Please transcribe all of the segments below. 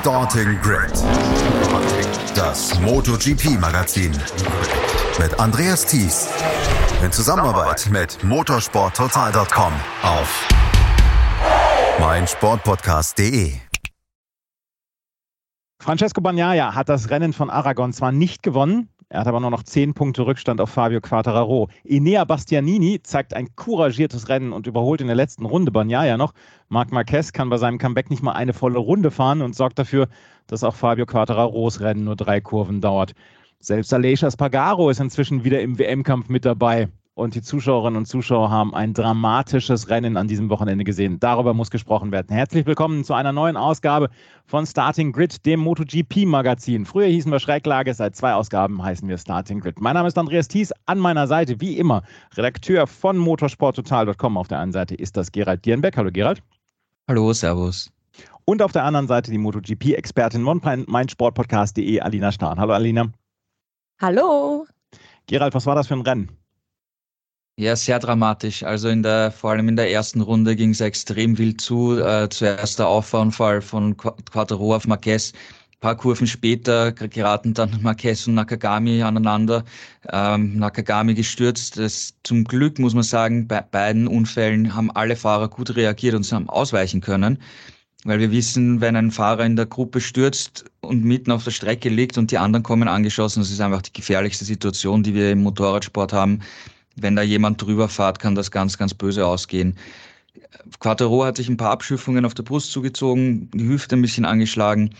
Starting Grid. Das MotoGP-Magazin. Mit Andreas Thies. In Zusammenarbeit mit motorsporttotal.com auf meinsportpodcast.de. Francesco Bagnaia hat das Rennen von Aragon zwar nicht gewonnen, er hat aber nur noch 10 Punkte Rückstand auf Fabio Quattararo. Enea Bastianini zeigt ein couragiertes Rennen und überholt in der letzten Runde Bagnaia noch. Marc Marquez kann bei seinem Comeback nicht mal eine volle Runde fahren und sorgt dafür, dass auch Fabio Quattararos Rennen nur drei Kurven dauert. Selbst Aleix Spargaro ist inzwischen wieder im WM-Kampf mit dabei und die Zuschauerinnen und Zuschauer haben ein dramatisches Rennen an diesem Wochenende gesehen. Darüber muss gesprochen werden. Herzlich willkommen zu einer neuen Ausgabe von Starting Grid, dem MotoGP-Magazin. Früher hießen wir Schräglage, seit zwei Ausgaben heißen wir Starting Grid. Mein Name ist Andreas Thies, an meiner Seite wie immer Redakteur von motorsporttotal.com. Auf der einen Seite ist das Gerald Dierenbeck. Hallo Gerald. Hallo, Servus. Und auf der anderen Seite die MotoGP-Expertin von meinsportpodcast.de, Alina Stahn. Hallo Alina. Hallo. Gerald, was war das für ein Rennen? Ja, sehr dramatisch. Also in der, vor allem in der ersten Runde ging es extrem wild zu. Äh, zuerst der Auffahrunfall von Quattro auf Marquez. Ein paar Kurven später geraten dann Marquez und Nakagami aneinander. Ähm, Nakagami gestürzt. Das, zum Glück muss man sagen, bei beiden Unfällen haben alle Fahrer gut reagiert und sie haben ausweichen können. Weil wir wissen, wenn ein Fahrer in der Gruppe stürzt und mitten auf der Strecke liegt und die anderen kommen angeschossen, das ist einfach die gefährlichste Situation, die wir im Motorradsport haben wenn da jemand drüber fährt, kann das ganz, ganz böse ausgehen. Quattro hat sich ein paar Abschürfungen auf der Brust zugezogen, die Hüfte ein bisschen angeschlagen.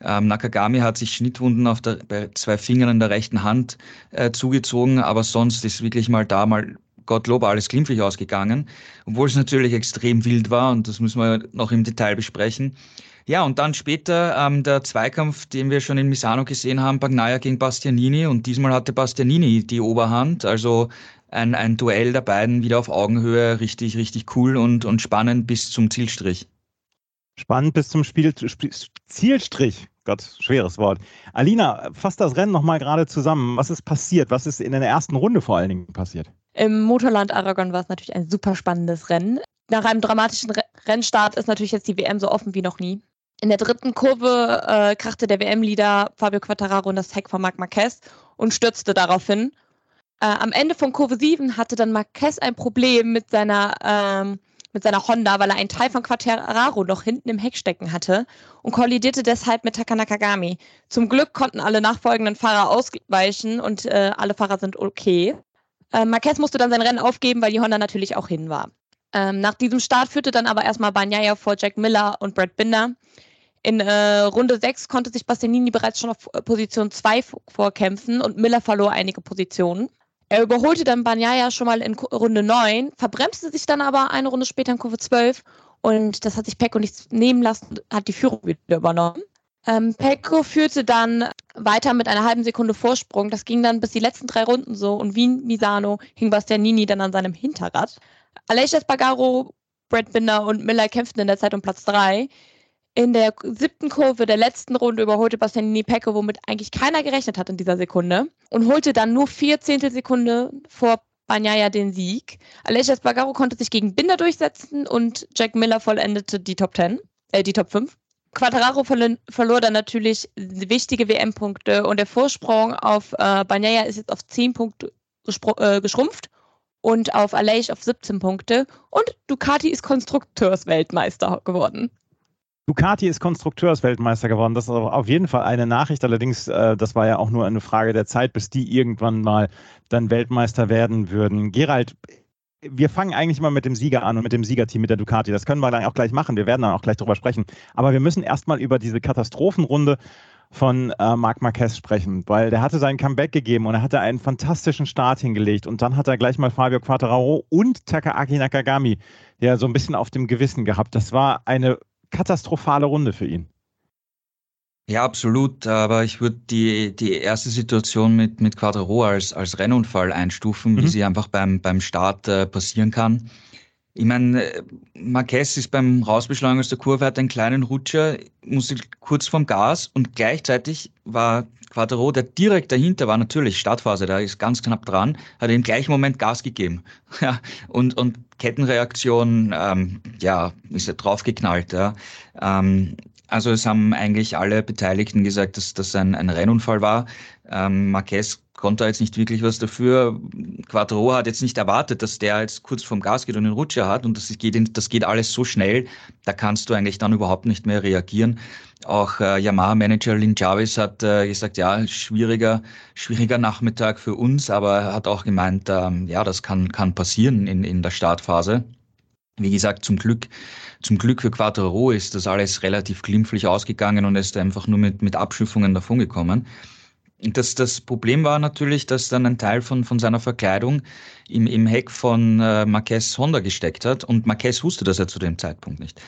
Ähm, Nakagami hat sich Schnittwunden auf der, bei zwei Fingern in der rechten Hand äh, zugezogen, aber sonst ist wirklich mal da mal Gottlob alles glimpflich ausgegangen, obwohl es natürlich extrem wild war und das müssen wir noch im Detail besprechen. Ja, und dann später ähm, der Zweikampf, den wir schon in Misano gesehen haben, Bagnaia gegen Bastianini und diesmal hatte Bastianini die Oberhand, also ein, ein Duell der beiden wieder auf Augenhöhe, richtig, richtig cool und, und spannend bis zum Zielstrich. Spannend bis zum Spiel, Spiel, Zielstrich. Gott, schweres Wort. Alina, fass das Rennen nochmal gerade zusammen. Was ist passiert? Was ist in der ersten Runde vor allen Dingen passiert? Im Motorland Aragon war es natürlich ein super spannendes Rennen. Nach einem dramatischen Rennstart ist natürlich jetzt die WM so offen wie noch nie. In der dritten Kurve äh, krachte der WM-Leader Fabio Quattararo in das Heck von Marc Marquez und stürzte daraufhin äh, am Ende von Kurve 7 hatte dann Marquez ein Problem mit seiner, ähm, mit seiner Honda, weil er einen Teil von Quattararo noch hinten im Heck stecken hatte und kollidierte deshalb mit Takanakagami. Zum Glück konnten alle nachfolgenden Fahrer ausweichen und äh, alle Fahrer sind okay. Äh, Marquez musste dann sein Rennen aufgeben, weil die Honda natürlich auch hin war. Ähm, nach diesem Start führte dann aber erstmal Banyaya vor Jack Miller und Brad Binder. In äh, Runde 6 konnte sich Bastianini bereits schon auf Position 2 vorkämpfen und Miller verlor einige Positionen. Er überholte dann Banyaya schon mal in Runde 9, verbremste sich dann aber eine Runde später in Kurve 12 und das hat sich Pecco nicht nehmen lassen, hat die Führung wieder übernommen. Ähm, Pecco führte dann weiter mit einer halben Sekunde Vorsprung. Das ging dann bis die letzten drei Runden so und wie Misano hing Bastianini dann an seinem Hinterrad. Aleix Espargaro, Brad Binder und Miller kämpften in der Zeit um Platz 3. In der siebten Kurve der letzten Runde überholte Bastianini Pecco, womit eigentlich keiner gerechnet hat in dieser Sekunde und holte dann nur vier Zehntelsekunde vor Bagnaia den Sieg. Aleix Espargaro konnte sich gegen Binder durchsetzen und Jack Miller vollendete die Top 10, äh, die Top 5. Quattararo verlor dann natürlich wichtige WM-Punkte und der Vorsprung auf äh, Bagnaia ist jetzt auf 10 Punkte äh, geschrumpft und auf Aleix auf 17 Punkte und Ducati ist Konstrukteursweltmeister geworden. Ducati ist Konstrukteursweltmeister geworden. Das ist auf jeden Fall eine Nachricht. Allerdings, äh, das war ja auch nur eine Frage der Zeit, bis die irgendwann mal dann Weltmeister werden würden. Gerald, wir fangen eigentlich mal mit dem Sieger an und mit dem Siegerteam mit der Ducati. Das können wir dann auch gleich machen. Wir werden dann auch gleich darüber sprechen. Aber wir müssen erstmal über diese Katastrophenrunde von äh, Marc Marquez sprechen, weil der hatte sein Comeback gegeben und er hatte einen fantastischen Start hingelegt und dann hat er gleich mal Fabio Quattararo und Takaaki Nakagami ja so ein bisschen auf dem Gewissen gehabt. Das war eine katastrophale Runde für ihn. Ja, absolut. Aber ich würde die, die erste Situation mit, mit Quadro als, als Rennunfall einstufen, mhm. wie sie einfach beim, beim Start äh, passieren kann. Ich meine, äh, Marquez ist beim Rausbeschleunigen aus der Kurve, hat einen kleinen Rutscher, musste kurz vom Gas und gleichzeitig war Quadro, der direkt dahinter war, natürlich Startphase, da ist ganz knapp dran, hat im gleichen Moment Gas gegeben. Ja, und, und Kettenreaktion, ähm, ja, ist er draufgeknallt. Ja. Ähm, Also es haben eigentlich alle Beteiligten gesagt, dass das ein, ein Rennunfall war. Ähm, Marquez konnte jetzt nicht wirklich was dafür. Quattro hat jetzt nicht erwartet, dass der jetzt kurz vorm Gas geht und einen Rutscher hat und das geht, das geht alles so schnell, da kannst du eigentlich dann überhaupt nicht mehr reagieren. Auch äh, Yamaha-Manager Lin Jarvis hat äh, gesagt, ja, schwieriger, schwieriger Nachmittag für uns, aber er hat auch gemeint, ähm, ja, das kann, kann passieren in, in der Startphase. Wie gesagt, zum Glück, zum Glück für Quattro ist das alles relativ glimpflich ausgegangen und ist einfach nur mit, mit Abschiffungen davongekommen. Das, das Problem war natürlich, dass dann ein Teil von, von seiner Verkleidung im, im Heck von äh, Marquez Honda gesteckt hat und Marquez wusste das ja zu dem Zeitpunkt nicht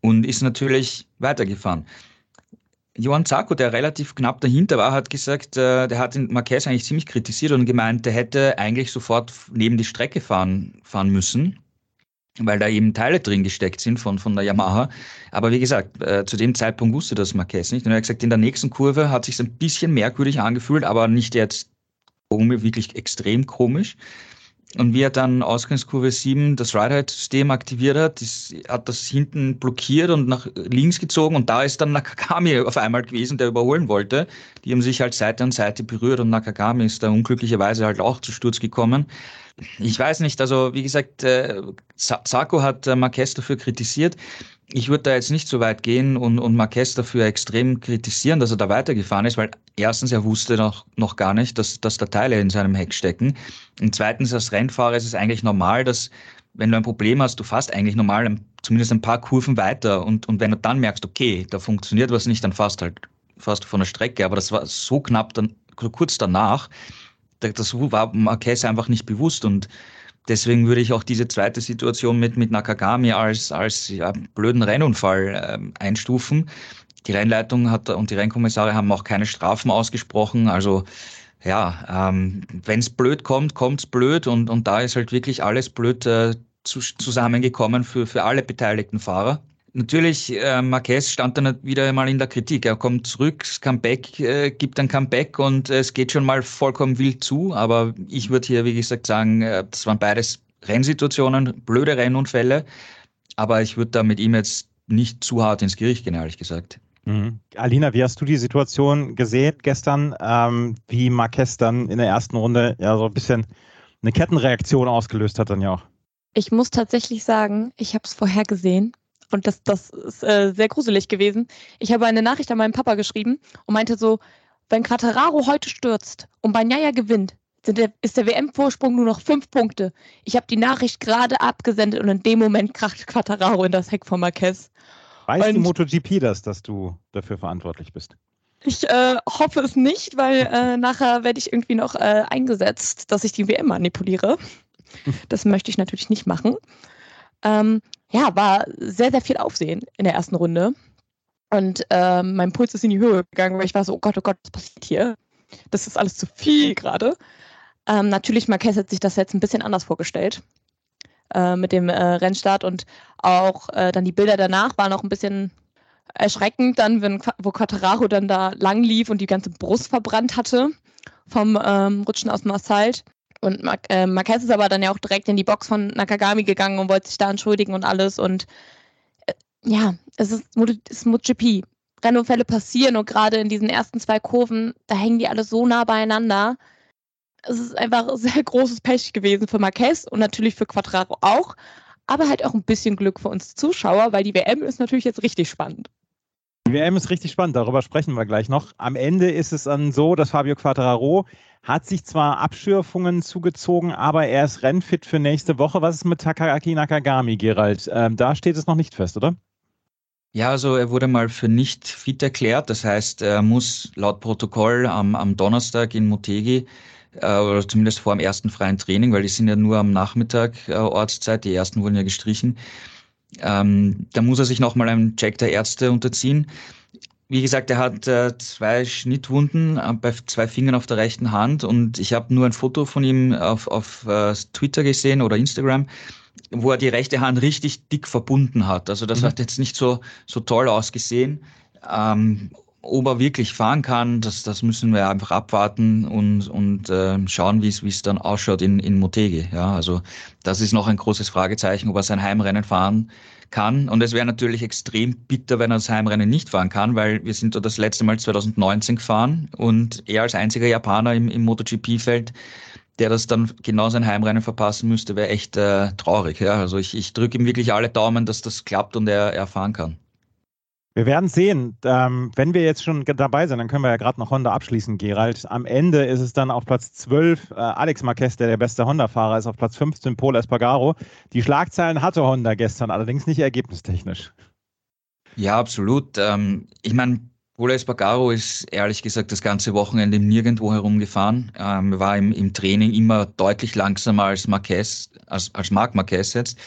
und ist natürlich weitergefahren. Johann Zarco, der relativ knapp dahinter war, hat gesagt, äh, der hat den Marquez eigentlich ziemlich kritisiert und gemeint, der hätte eigentlich sofort neben die Strecke fahren, fahren müssen weil da eben Teile drin gesteckt sind von, von der Yamaha. Aber wie gesagt, äh, zu dem Zeitpunkt wusste das Marquez nicht. Und er hat gesagt, in der nächsten Kurve hat sich ein bisschen merkwürdig angefühlt, aber nicht jetzt wirklich extrem komisch. Und wie er dann Ausgangskurve 7 das Ride-Height-System aktiviert hat, ist, hat das hinten blockiert und nach links gezogen und da ist dann Nakagami auf einmal gewesen, der überholen wollte. Die haben sich halt Seite an Seite berührt und Nakagami ist da unglücklicherweise halt auch zu Sturz gekommen. Ich weiß nicht, also wie gesagt, äh, Sarko hat äh, Marquez dafür kritisiert. Ich würde da jetzt nicht so weit gehen und, und Marquez dafür extrem kritisieren, dass er da weitergefahren ist, weil erstens, er wusste noch, noch gar nicht, dass, dass da Teile in seinem Heck stecken. Und zweitens, als Rennfahrer ist es eigentlich normal, dass wenn du ein Problem hast, du fährst eigentlich normal zumindest ein paar Kurven weiter und, und wenn du dann merkst, okay, da funktioniert was nicht, dann fährst halt fast von der Strecke. Aber das war so knapp dann, kurz danach, das war Marquez einfach nicht bewusst und deswegen würde ich auch diese zweite Situation mit, mit Nakagami als, als ja, blöden Rennunfall äh, einstufen. Die Rennleitung hat und die Rennkommissare haben auch keine Strafen ausgesprochen. Also ja, ähm, wenn es blöd kommt, kommt es blöd und, und da ist halt wirklich alles blöd äh, zu, zusammengekommen für, für alle beteiligten Fahrer. Natürlich, äh, Marquez stand dann wieder mal in der Kritik. Er kommt zurück, Comeback, äh, gibt ein Comeback und äh, es geht schon mal vollkommen wild zu. Aber ich würde hier, wie gesagt, sagen, äh, das waren beides Rennsituationen, blöde Rennunfälle. Aber ich würde da mit ihm jetzt nicht zu hart ins Gericht gehen, ehrlich gesagt. Mhm. Alina, wie hast du die Situation gesehen gestern, ähm, wie Marquez dann in der ersten Runde ja so ein bisschen eine Kettenreaktion ausgelöst hat dann ja auch? Ich muss tatsächlich sagen, ich habe es vorher gesehen und das, das ist äh, sehr gruselig gewesen. Ich habe eine Nachricht an meinen Papa geschrieben und meinte so, wenn Quattararo heute stürzt und Banyaya gewinnt, der, ist der WM-Vorsprung nur noch fünf Punkte. Ich habe die Nachricht gerade abgesendet und in dem Moment kracht Quattararo in das Heck von Marquez. Weiß und die MotoGP das, dass du dafür verantwortlich bist? Ich äh, hoffe es nicht, weil äh, nachher werde ich irgendwie noch äh, eingesetzt, dass ich die WM manipuliere. Das möchte ich natürlich nicht machen. Ähm, ja, war sehr, sehr viel Aufsehen in der ersten Runde. Und ähm, mein Puls ist in die Höhe gegangen, weil ich war so, oh Gott, oh Gott, was passiert hier? Das ist alles zu viel gerade. Ähm, natürlich, Marquez hat sich das jetzt ein bisschen anders vorgestellt äh, mit dem äh, Rennstart und auch äh, dann die Bilder danach waren auch ein bisschen erschreckend, dann, wenn, wo Quattararo dann da lang lief und die ganze Brust verbrannt hatte vom ähm, Rutschen aus dem Asphalt. Und äh, Marquez ist aber dann ja auch direkt in die Box von Nakagami gegangen und wollte sich da entschuldigen und alles. Und äh, ja, es ist, es ist MotoGP. Rennunfälle passieren und gerade in diesen ersten zwei Kurven, da hängen die alle so nah beieinander. Es ist einfach sehr großes Pech gewesen für Marquez und natürlich für Quadraro auch. Aber halt auch ein bisschen Glück für uns Zuschauer, weil die WM ist natürlich jetzt richtig spannend. Die WM ist richtig spannend, darüber sprechen wir gleich noch. Am Ende ist es dann so, dass Fabio Quattararo hat sich zwar Abschürfungen zugezogen, aber er ist rennfit für nächste Woche. Was ist mit Takaki Nakagami, Gerald? Ähm, da steht es noch nicht fest, oder? Ja, also er wurde mal für nicht fit erklärt. Das heißt, er muss laut Protokoll am, am Donnerstag in Motegi äh, oder zumindest vor dem ersten freien Training, weil die sind ja nur am Nachmittag äh, Ortszeit, die ersten wurden ja gestrichen. Ähm, da muss er sich nochmal einem Check der Ärzte unterziehen. Wie gesagt, er hat äh, zwei Schnittwunden äh, bei zwei Fingern auf der rechten Hand und ich habe nur ein Foto von ihm auf, auf äh, Twitter gesehen oder Instagram, wo er die rechte Hand richtig dick verbunden hat. Also das mhm. hat jetzt nicht so, so toll ausgesehen. Ähm, ob er wirklich fahren kann, das, das müssen wir einfach abwarten und, und äh, schauen, wie es dann ausschaut in, in Motegi. Ja, also das ist noch ein großes Fragezeichen, ob er sein Heimrennen fahren kann. Und es wäre natürlich extrem bitter, wenn er das Heimrennen nicht fahren kann, weil wir sind da das letzte Mal 2019 gefahren und er als einziger Japaner im, im MotoGP-Feld der das dann genau sein Heimrennen verpassen müsste, wäre echt äh, traurig. Ja? Also ich, ich drücke ihm wirklich alle Daumen, dass das klappt und er, er fahren kann. Wir werden sehen. Ähm, wenn wir jetzt schon dabei sind, dann können wir ja gerade noch Honda abschließen, Gerald. Am Ende ist es dann auf Platz 12 äh, Alex Marquez, der der beste Honda-Fahrer ist, auf Platz 15 Paul Espargaro. Die Schlagzeilen hatte Honda gestern, allerdings nicht ergebnistechnisch. Ja, absolut. Ähm, ich meine, Paul Espargaro ist ehrlich gesagt das ganze Wochenende nirgendwo herumgefahren. Ähm, war im, im Training immer deutlich langsamer als Marquez, als, als Marc Marquez jetzt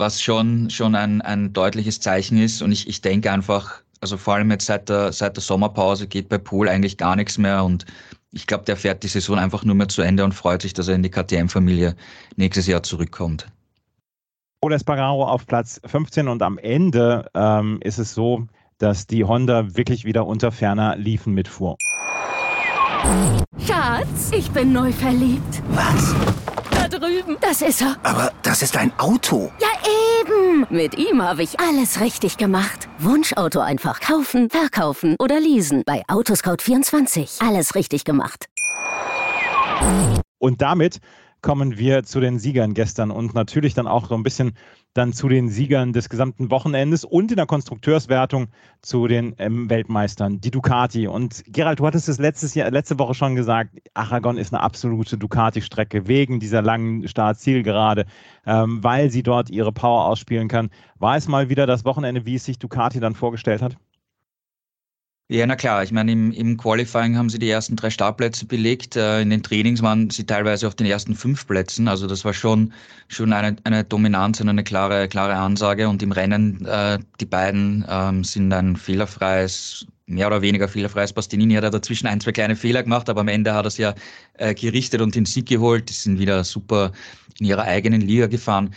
was schon, schon ein, ein deutliches Zeichen ist. Und ich, ich denke einfach, also vor allem jetzt seit der, seit der Sommerpause geht bei Pool eigentlich gar nichts mehr. Und ich glaube, der fährt die Saison einfach nur mehr zu Ende und freut sich, dass er in die KTM-Familie nächstes Jahr zurückkommt. Paul Espargaro auf Platz 15 und am Ende ähm, ist es so, dass die Honda wirklich wieder unter ferner Liefen mitfuhr. Schatz, ich bin neu verliebt. Was? Drüben. Das ist er. Aber das ist ein Auto. Ja, eben. Mit ihm habe ich alles richtig gemacht. Wunschauto einfach kaufen, verkaufen oder leasen. Bei Autoscout24. Alles richtig gemacht. Und damit kommen wir zu den Siegern gestern und natürlich dann auch so ein bisschen dann zu den Siegern des gesamten Wochenendes und in der Konstrukteurswertung zu den ähm, Weltmeistern, die Ducati. Und Gerald, du hattest es letztes Jahr, letzte Woche schon gesagt, Aragon ist eine absolute Ducati-Strecke wegen dieser langen Start-Zielgerade, ähm, weil sie dort ihre Power ausspielen kann. War es mal wieder das Wochenende, wie es sich Ducati dann vorgestellt hat? Ja, na klar. Ich meine, im, im Qualifying haben sie die ersten drei Startplätze belegt. Äh, in den Trainings waren sie teilweise auf den ersten fünf Plätzen. Also das war schon, schon eine, eine Dominanz und eine klare, klare Ansage. Und im Rennen, äh, die beiden ähm, sind ein fehlerfreies, mehr oder weniger fehlerfreies. Bastianini hat ja dazwischen ein, zwei kleine Fehler gemacht, aber am Ende hat er es ja äh, gerichtet und den Sieg geholt. Die sind wieder super in ihrer eigenen Liga gefahren.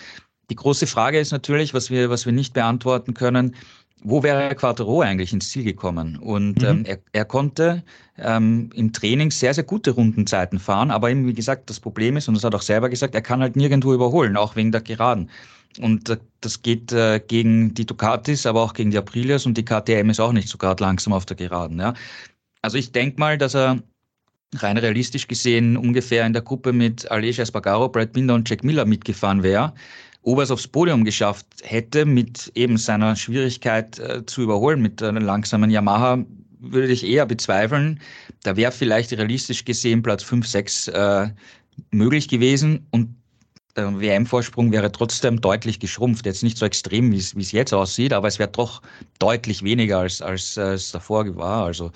Die große Frage ist natürlich, was wir, was wir nicht beantworten können, wo wäre Quattro eigentlich ins Ziel gekommen? Und mhm. ähm, er, er, konnte ähm, im Training sehr, sehr gute Rundenzeiten fahren, aber eben, wie gesagt, das Problem ist, und das hat auch selber gesagt, er kann halt nirgendwo überholen, auch wegen der Geraden. Und äh, das geht äh, gegen die Ducatis, aber auch gegen die Aprilias und die KTM ist auch nicht so gerade langsam auf der Geraden. Ja? Also ich denke mal, dass er rein realistisch gesehen ungefähr in der Gruppe mit Aleix Espargaro, Brad Binder und Jack Miller mitgefahren wäre ob er es aufs Podium geschafft hätte, mit eben seiner Schwierigkeit äh, zu überholen, mit einer langsamen Yamaha, würde ich eher bezweifeln. Da wäre vielleicht realistisch gesehen Platz 5, 6 äh, möglich gewesen und der WM-Vorsprung wäre trotzdem deutlich geschrumpft. Jetzt nicht so extrem, wie es jetzt aussieht, aber es wäre doch deutlich weniger, als, als äh, es davor war. Also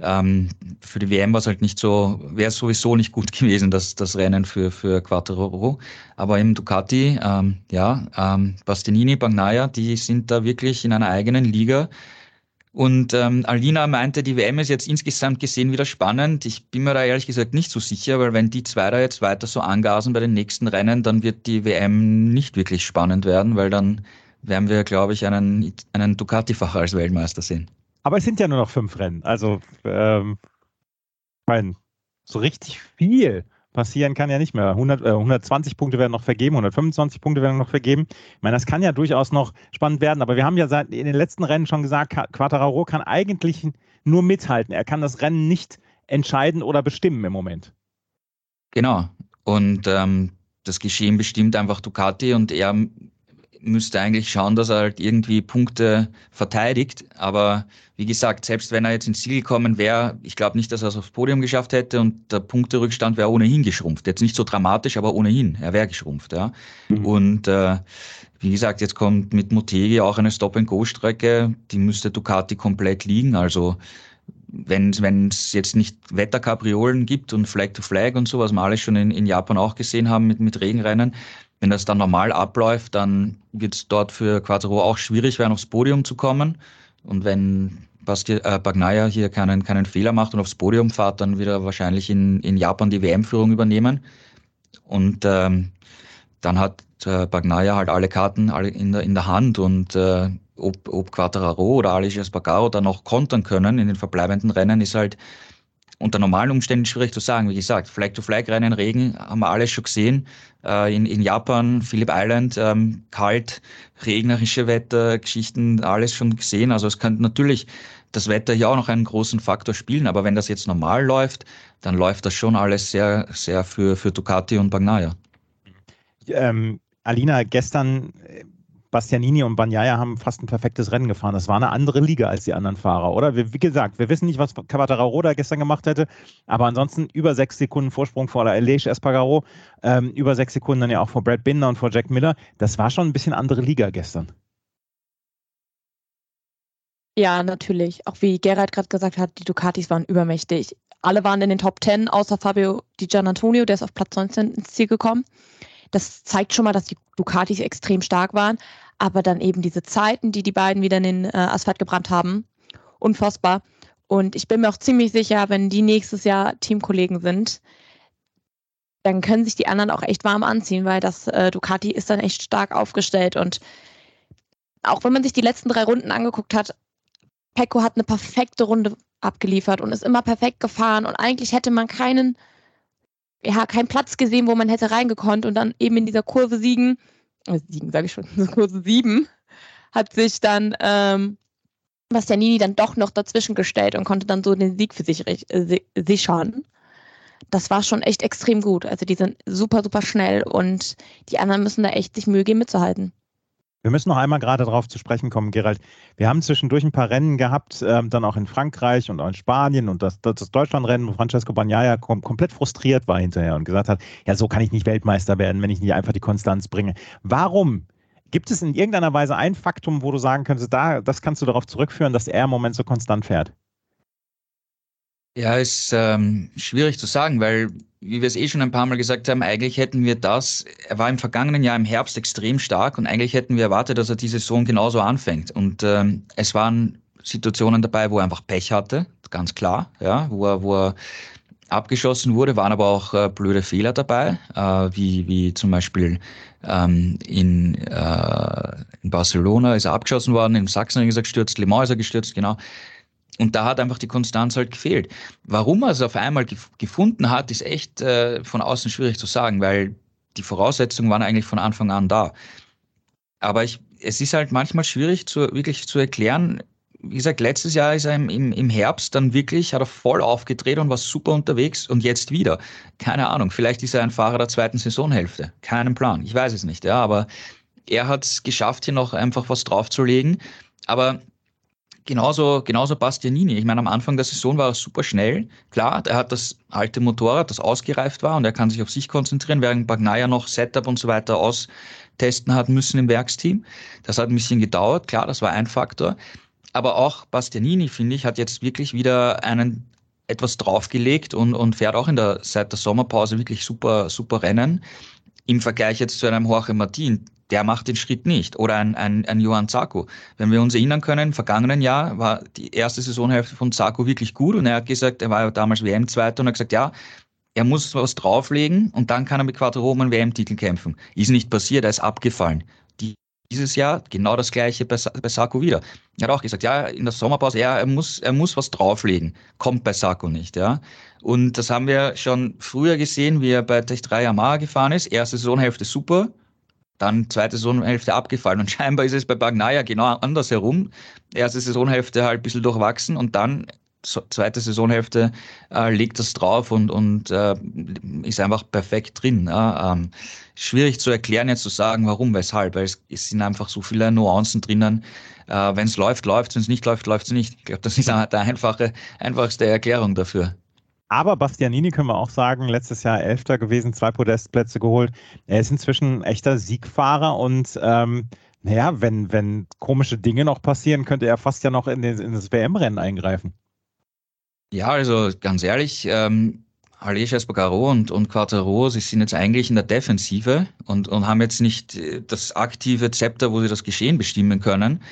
ähm, für die WM war es halt nicht so, wäre es sowieso nicht gut gewesen, das, das Rennen für, für Quattro. Aber im Ducati, ähm, ja, ähm, Bastianini, Bagnaia, die sind da wirklich in einer eigenen Liga. Und ähm, Alina meinte, die WM ist jetzt insgesamt gesehen wieder spannend. Ich bin mir da ehrlich gesagt nicht so sicher, weil wenn die zwei da jetzt weiter so angasen bei den nächsten Rennen, dann wird die WM nicht wirklich spannend werden, weil dann werden wir, glaube ich, einen, einen Ducati-Fahrer als Weltmeister sehen. Aber es sind ja nur noch fünf Rennen. Also, ähm, mein, so richtig viel passieren kann ja nicht mehr. 100, äh, 120 Punkte werden noch vergeben, 125 Punkte werden noch vergeben. Ich meine, das kann ja durchaus noch spannend werden. Aber wir haben ja seit in den letzten Rennen schon gesagt, Quattararo kann eigentlich nur mithalten. Er kann das Rennen nicht entscheiden oder bestimmen im Moment. Genau. Und ähm, das Geschehen bestimmt einfach Ducati und er müsste eigentlich schauen, dass er halt irgendwie Punkte verteidigt. Aber wie gesagt, selbst wenn er jetzt ins Ziel gekommen wäre, ich glaube nicht, dass er es aufs Podium geschafft hätte und der Punkterückstand wäre ohnehin geschrumpft. Jetzt nicht so dramatisch, aber ohnehin. Er wäre geschrumpft. Ja. Mhm. Und äh, wie gesagt, jetzt kommt mit Motegi auch eine Stop-and-Go-Strecke, die müsste Ducati komplett liegen. Also wenn es jetzt nicht Wetterkapriolen gibt und Flag-to-Flag -Flag und so, was wir alles schon in, in Japan auch gesehen haben mit, mit Regenrennen, wenn das dann normal abläuft, dann wird es dort für Quattro auch schwierig werden, aufs Podium zu kommen. Und wenn Basti äh, Bagnaia hier keinen, keinen Fehler macht und aufs Podium fährt, dann wird er wahrscheinlich in, in Japan die WM-Führung übernehmen. Und ähm, dann hat äh, Bagnaia halt alle Karten alle in, der, in der Hand und äh, ob, ob Quattararo oder Alice Espargaro da noch kontern können in den verbleibenden Rennen, ist halt unter normalen Umständen schwierig zu sagen. Wie gesagt, Flag-to-Flag-Rennen, Regen haben wir alles schon gesehen. Äh, in, in Japan, Phillip Island, ähm, kalt, regnerische Wettergeschichten, alles schon gesehen. Also es könnte natürlich das Wetter hier auch noch einen großen Faktor spielen, aber wenn das jetzt normal läuft, dann läuft das schon alles sehr, sehr für, für Ducati und Bagnaia. Ähm, Alina, gestern Bastianini und Banyaya haben fast ein perfektes Rennen gefahren. Das war eine andere Liga als die anderen Fahrer, oder? wie gesagt, wir wissen nicht, was Cavatararo da gestern gemacht hätte, aber ansonsten über sechs Sekunden Vorsprung vor Aleix Espargaro, ähm, über sechs Sekunden dann ja auch vor Brad Binder und vor Jack Miller. Das war schon ein bisschen andere Liga gestern. Ja, natürlich. Auch wie Gerald gerade gesagt hat, die Ducatis waren übermächtig. Alle waren in den Top 10, außer Fabio Di Gianantonio, der ist auf Platz 19 ins Ziel gekommen. Das zeigt schon mal, dass die Ducatis extrem stark waren aber dann eben diese Zeiten, die die beiden wieder in den äh, Asphalt gebrannt haben, unfassbar. Und ich bin mir auch ziemlich sicher, wenn die nächstes Jahr Teamkollegen sind, dann können sich die anderen auch echt warm anziehen, weil das äh, Ducati ist dann echt stark aufgestellt. Und auch wenn man sich die letzten drei Runden angeguckt hat, Pecco hat eine perfekte Runde abgeliefert und ist immer perfekt gefahren. Und eigentlich hätte man keinen, ja, keinen Platz gesehen, wo man hätte reingekonnt und dann eben in dieser Kurve siegen äh, sieben, sage ich schon, sieben, hat sich dann ähm, Bastianini dann doch noch dazwischen gestellt und konnte dann so den Sieg für sich äh, sichern. Das war schon echt extrem gut. Also die sind super, super schnell und die anderen müssen da echt sich Mühe geben mitzuhalten. Wir müssen noch einmal gerade darauf zu sprechen kommen, Gerald. Wir haben zwischendurch ein paar Rennen gehabt, ähm, dann auch in Frankreich und auch in Spanien und das, das Deutschlandrennen, wo Francesco Bagnaia kom komplett frustriert war hinterher und gesagt hat, ja, so kann ich nicht Weltmeister werden, wenn ich nicht einfach die Konstanz bringe. Warum Gibt es in irgendeiner Weise ein Faktum, wo du sagen könntest, da, das kannst du darauf zurückführen, dass er im Moment so konstant fährt? Ja, ist ähm, schwierig zu sagen, weil, wie wir es eh schon ein paar Mal gesagt haben, eigentlich hätten wir das, er war im vergangenen Jahr im Herbst extrem stark und eigentlich hätten wir erwartet, dass er die Saison genauso anfängt. Und ähm, es waren Situationen dabei, wo er einfach Pech hatte, ganz klar, ja, wo er, wo er abgeschossen wurde, waren aber auch äh, blöde Fehler dabei, äh, wie, wie zum Beispiel ähm, in, äh, in Barcelona ist er abgeschossen worden, in Sachsen ist er gestürzt, Le Mans ist er gestürzt, genau. Und da hat einfach die Konstanz halt gefehlt. Warum er es auf einmal gef gefunden hat, ist echt äh, von außen schwierig zu sagen, weil die Voraussetzungen waren eigentlich von Anfang an da. Aber ich, es ist halt manchmal schwierig zu, wirklich zu erklären. Wie gesagt, letztes Jahr ist er im, im, im Herbst dann wirklich, hat er voll aufgedreht und war super unterwegs und jetzt wieder. Keine Ahnung, vielleicht ist er ein Fahrer der zweiten Saisonhälfte. Keinen Plan, ich weiß es nicht, ja, aber er hat es geschafft, hier noch einfach was draufzulegen. Aber Genauso, genauso Bastianini. Ich meine, am Anfang der Saison war er super schnell. Klar, er hat das alte Motorrad, das ausgereift war und er kann sich auf sich konzentrieren, während Bagnaia noch Setup und so weiter austesten hat müssen im Werksteam. Das hat ein bisschen gedauert. Klar, das war ein Faktor. Aber auch Bastianini, finde ich, hat jetzt wirklich wieder einen etwas draufgelegt und, und fährt auch in der, seit der Sommerpause wirklich super, super Rennen. Im Vergleich jetzt zu einem Jorge Martin, der macht den Schritt nicht. Oder ein, ein, ein Johann Zarko. Wenn wir uns erinnern können, im vergangenen Jahr war die erste Saisonhälfte von Zarko wirklich gut und er hat gesagt, er war ja damals WM-Zweiter und hat gesagt, ja, er muss was drauflegen und dann kann er mit Quattro um einen WM-Titel kämpfen. Ist nicht passiert, er ist abgefallen. Die, dieses Jahr genau das gleiche bei, bei wieder. Er hat auch gesagt, ja, in der Sommerpause, ja, er muss, er muss was drauflegen. Kommt bei Sarko nicht, ja. Und das haben wir schon früher gesehen, wie er bei Tech 3 Yamaha gefahren ist. Erste Saisonhälfte super, dann zweite Saisonhälfte abgefallen. Und scheinbar ist es bei Bagnaia genau andersherum. Erste Saisonhälfte halt ein bisschen durchwachsen und dann zweite Saisonhälfte äh, legt das drauf und, und äh, ist einfach perfekt drin. Ja. Ähm, schwierig zu erklären, jetzt zu sagen, warum, weshalb, weil es, es sind einfach so viele Nuancen drinnen. Äh, wenn es läuft, läuft wenn es nicht läuft, läuft es nicht. Ich glaube, das ist eine, der einfache, einfachste Erklärung dafür. Aber Bastianini können wir auch sagen, letztes Jahr Elfter gewesen, zwei Podestplätze geholt. Er ist inzwischen ein echter Siegfahrer und ähm, naja, wenn, wenn komische Dinge noch passieren, könnte er fast ja noch in, den, in das WM-Rennen eingreifen. Ja, also ganz ehrlich, ähm, Aleix Espargaro und, und Quattaro, sie sind jetzt eigentlich in der Defensive und, und haben jetzt nicht äh, das aktive Zepter, wo sie das Geschehen bestimmen können.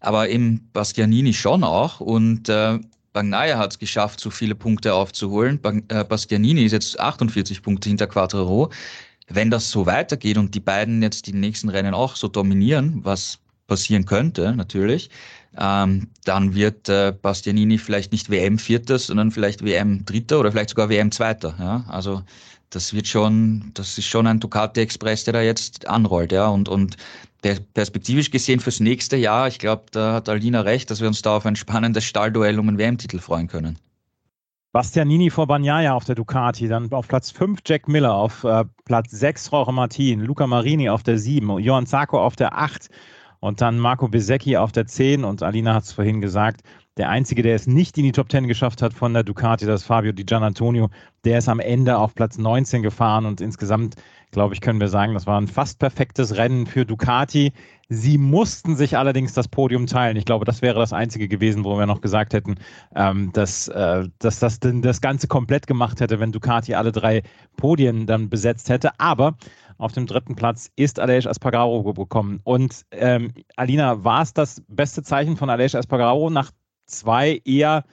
Aber eben Bastianini schon auch. Und äh, Bagnaia hat es geschafft, so viele Punkte aufzuholen. Äh, Bastianini ist jetzt 48 Punkte hinter Quattro. Wenn das so weitergeht und die beiden jetzt die nächsten Rennen auch so dominieren, was passieren könnte, natürlich, ähm, dann wird äh, Bastianini vielleicht nicht WM-Vierter, sondern vielleicht WM-Dritter oder vielleicht sogar WM-Zweiter. Ja? Also das wird schon, das ist schon ein Ducati Express, der da jetzt anrollt, ja. Und, und perspektivisch gesehen fürs nächste Jahr, ich glaube, da hat Alina recht, dass wir uns da auf ein spannendes Stallduell um einen WM-Titel freuen können. Bastianini vor Bagnaia auf der Ducati, dann auf Platz 5 Jack Miller, auf äh, Platz 6 Jorge Martin, Luca Marini auf der 7, Johann Zarco auf der 8 und dann Marco Besecchi auf der 10 und Alina hat es vorhin gesagt, der Einzige, der es nicht in die Top 10 geschafft hat von der Ducati, das ist Fabio Di Gianantonio. Der ist am Ende auf Platz 19 gefahren und insgesamt, glaube ich, können wir sagen, das war ein fast perfektes Rennen für Ducati. Sie mussten sich allerdings das Podium teilen. Ich glaube, das wäre das Einzige gewesen, wo wir noch gesagt hätten, ähm, dass, äh, dass das das Ganze komplett gemacht hätte, wenn Ducati alle drei Podien dann besetzt hätte. Aber auf dem dritten Platz ist Aleix Espargaro gekommen. Und ähm, Alina, war es das beste Zeichen von Aleix Espargaro nach zwei eher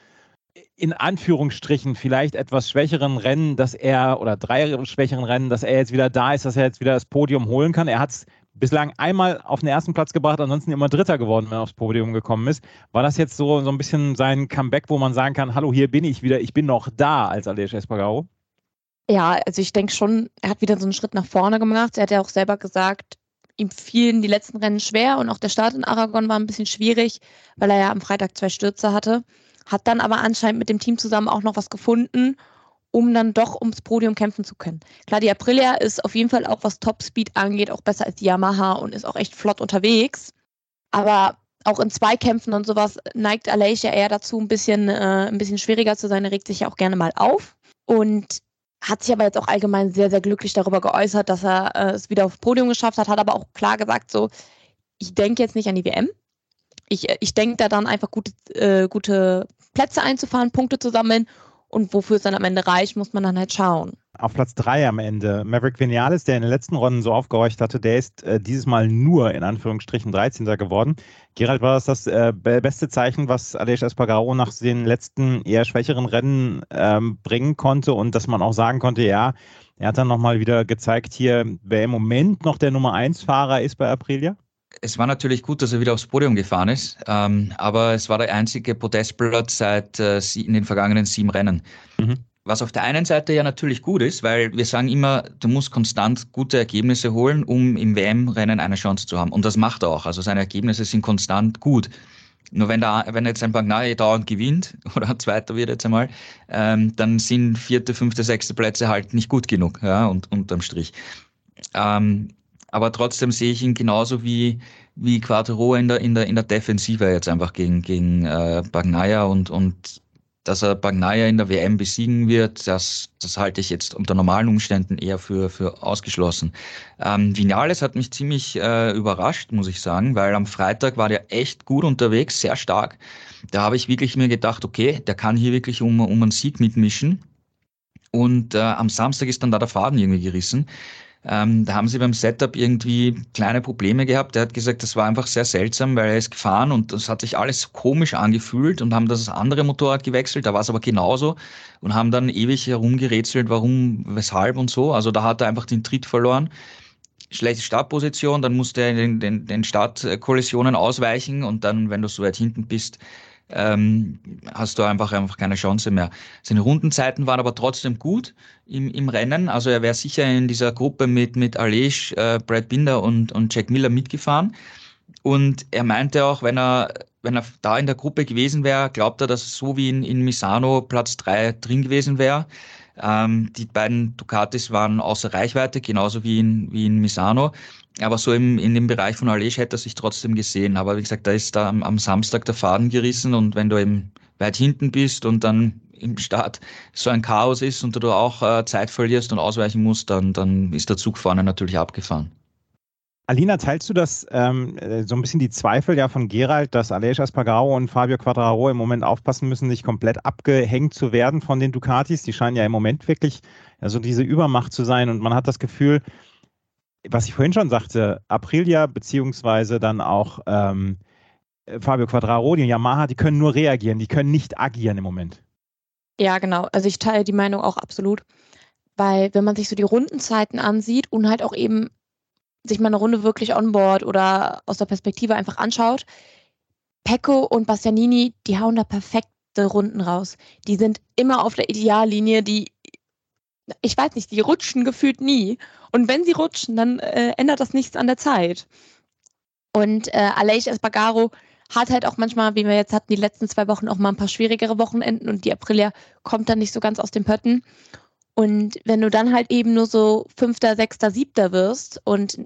in Anführungsstrichen vielleicht etwas schwächeren Rennen, dass er, oder drei schwächeren Rennen, dass er jetzt wieder da ist, dass er jetzt wieder das Podium holen kann. Er hat es bislang einmal auf den ersten Platz gebracht, ansonsten immer Dritter geworden, wenn er aufs Podium gekommen ist. War das jetzt so, so ein bisschen sein Comeback, wo man sagen kann, hallo, hier bin ich wieder, ich bin noch da als Aleix Espargaro? Ja, also ich denke schon, er hat wieder so einen Schritt nach vorne gemacht. Er hat ja auch selber gesagt, ihm fielen die letzten Rennen schwer und auch der Start in Aragon war ein bisschen schwierig, weil er ja am Freitag zwei Stürze hatte. Hat dann aber anscheinend mit dem Team zusammen auch noch was gefunden um dann doch ums Podium kämpfen zu können. Klar, die Aprilia ist auf jeden Fall auch, was Topspeed angeht, auch besser als die Yamaha und ist auch echt flott unterwegs. Aber auch in Zweikämpfen und sowas neigt Aleix eher dazu, ein bisschen, äh, ein bisschen schwieriger zu sein. Er regt sich ja auch gerne mal auf und hat sich aber jetzt auch allgemein sehr, sehr glücklich darüber geäußert, dass er äh, es wieder aufs Podium geschafft hat, hat aber auch klar gesagt, so, ich denke jetzt nicht an die WM. Ich, ich denke da dann einfach gute, äh, gute Plätze einzufahren, Punkte zu sammeln und wofür es dann am Ende reicht, muss man dann halt schauen. Auf Platz 3 am Ende. Maverick Vinales, der in den letzten Runden so aufgehorcht hatte, der ist äh, dieses Mal nur in Anführungsstrichen 13. geworden. Gerald, war das das äh, beste Zeichen, was Aleix Espargaro nach den letzten eher schwächeren Rennen ähm, bringen konnte und dass man auch sagen konnte, ja, er hat dann nochmal wieder gezeigt hier, wer im Moment noch der Nummer 1 Fahrer ist bei Aprilia? Es war natürlich gut, dass er wieder aufs Podium gefahren ist, ähm, aber es war der einzige Podestplatz seit äh, in den vergangenen sieben Rennen. Mhm. Was auf der einen Seite ja natürlich gut ist, weil wir sagen immer, du musst konstant gute Ergebnisse holen, um im WM-Rennen eine Chance zu haben. Und das macht er auch. Also seine Ergebnisse sind konstant gut. Nur wenn, da, wenn jetzt ein Bagnaia dauernd gewinnt oder Zweiter wird jetzt einmal, ähm, dann sind vierte, fünfte, sechste Plätze halt nicht gut genug, ja, und unterm Strich. Ähm, aber trotzdem sehe ich ihn genauso wie, wie Quattro in der, in der, in der Defensive jetzt einfach gegen, gegen äh, Bagnaia und, und dass er Bagnaia in der WM besiegen wird, das, das halte ich jetzt unter normalen Umständen eher für, für ausgeschlossen. Ähm, Vinales hat mich ziemlich äh, überrascht, muss ich sagen, weil am Freitag war der echt gut unterwegs, sehr stark. Da habe ich wirklich mir gedacht, okay, der kann hier wirklich um, um einen Sieg mitmischen. Und äh, am Samstag ist dann da der Faden irgendwie gerissen. Ähm, da haben sie beim Setup irgendwie kleine Probleme gehabt. Er hat gesagt, das war einfach sehr seltsam, weil er ist gefahren und das hat sich alles komisch angefühlt und haben das andere Motorrad gewechselt. Da war es aber genauso und haben dann ewig herumgerätselt, warum, weshalb und so. Also da hat er einfach den Tritt verloren. Schlechte Startposition, dann musste er den, den, den Startkollisionen ausweichen und dann, wenn du so weit hinten bist, ähm, hast du einfach, einfach keine Chance mehr. Seine Rundenzeiten waren aber trotzdem gut im, im Rennen. Also er wäre sicher in dieser Gruppe mit, mit Alej, äh, Brad Binder und, und Jack Miller mitgefahren. Und er meinte auch, wenn er, wenn er da in der Gruppe gewesen wäre, glaubt er, dass so wie in, in Misano Platz 3 drin gewesen wäre. Ähm, die beiden Ducatis waren außer Reichweite, genauso wie in, wie in Misano. Aber so im, in dem Bereich von Alej hätte er sich trotzdem gesehen. Aber wie gesagt, da ist da am, am Samstag der Faden gerissen und wenn du eben weit hinten bist und dann im Start so ein Chaos ist und du auch äh, Zeit verlierst und ausweichen musst, dann, dann ist der Zug vorne natürlich abgefahren. Alina, teilst du das ähm, so ein bisschen die Zweifel ja von Gerald, dass Aleix Espargaro und Fabio Quadraro im Moment aufpassen müssen, nicht komplett abgehängt zu werden von den Ducatis? Die scheinen ja im Moment wirklich also diese Übermacht zu sein und man hat das Gefühl, was ich vorhin schon sagte, Aprilia beziehungsweise dann auch ähm, Fabio Quadraro, die Yamaha, die können nur reagieren, die können nicht agieren im Moment. Ja, genau. Also ich teile die Meinung auch absolut. Weil wenn man sich so die Rundenzeiten ansieht und halt auch eben sich mal eine Runde wirklich onboard oder aus der Perspektive einfach anschaut, Pecco und Bastianini, die hauen da perfekte Runden raus. Die sind immer auf der Ideallinie, die, ich weiß nicht, die rutschen gefühlt nie. Und wenn sie rutschen, dann äh, ändert das nichts an der Zeit. Und äh, Aleix Espargaro hat halt auch manchmal, wie wir jetzt hatten, die letzten zwei Wochen auch mal ein paar schwierigere Wochenenden und die Aprilia kommt dann nicht so ganz aus den Pötten. Und wenn du dann halt eben nur so Fünfter, Sechster, Siebter wirst und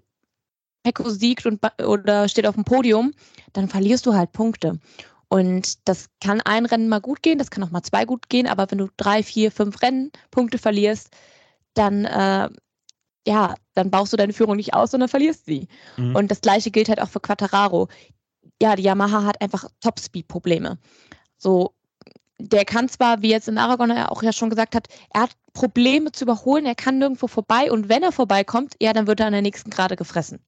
Pecco siegt und, oder steht auf dem Podium, dann verlierst du halt Punkte. Und das kann ein Rennen mal gut gehen, das kann auch mal zwei gut gehen, aber wenn du drei, vier, fünf Rennen Punkte verlierst, dann äh, ja, dann baust du deine Führung nicht aus, sondern verlierst sie. Mhm. Und das gleiche gilt halt auch für Quattararo. Ja, die Yamaha hat einfach Top-Speed-Probleme. So, der kann zwar, wie jetzt in Aragon er auch ja schon gesagt hat, er hat Probleme zu überholen, er kann nirgendwo vorbei und wenn er vorbeikommt, ja, dann wird er an der nächsten Gerade gefressen.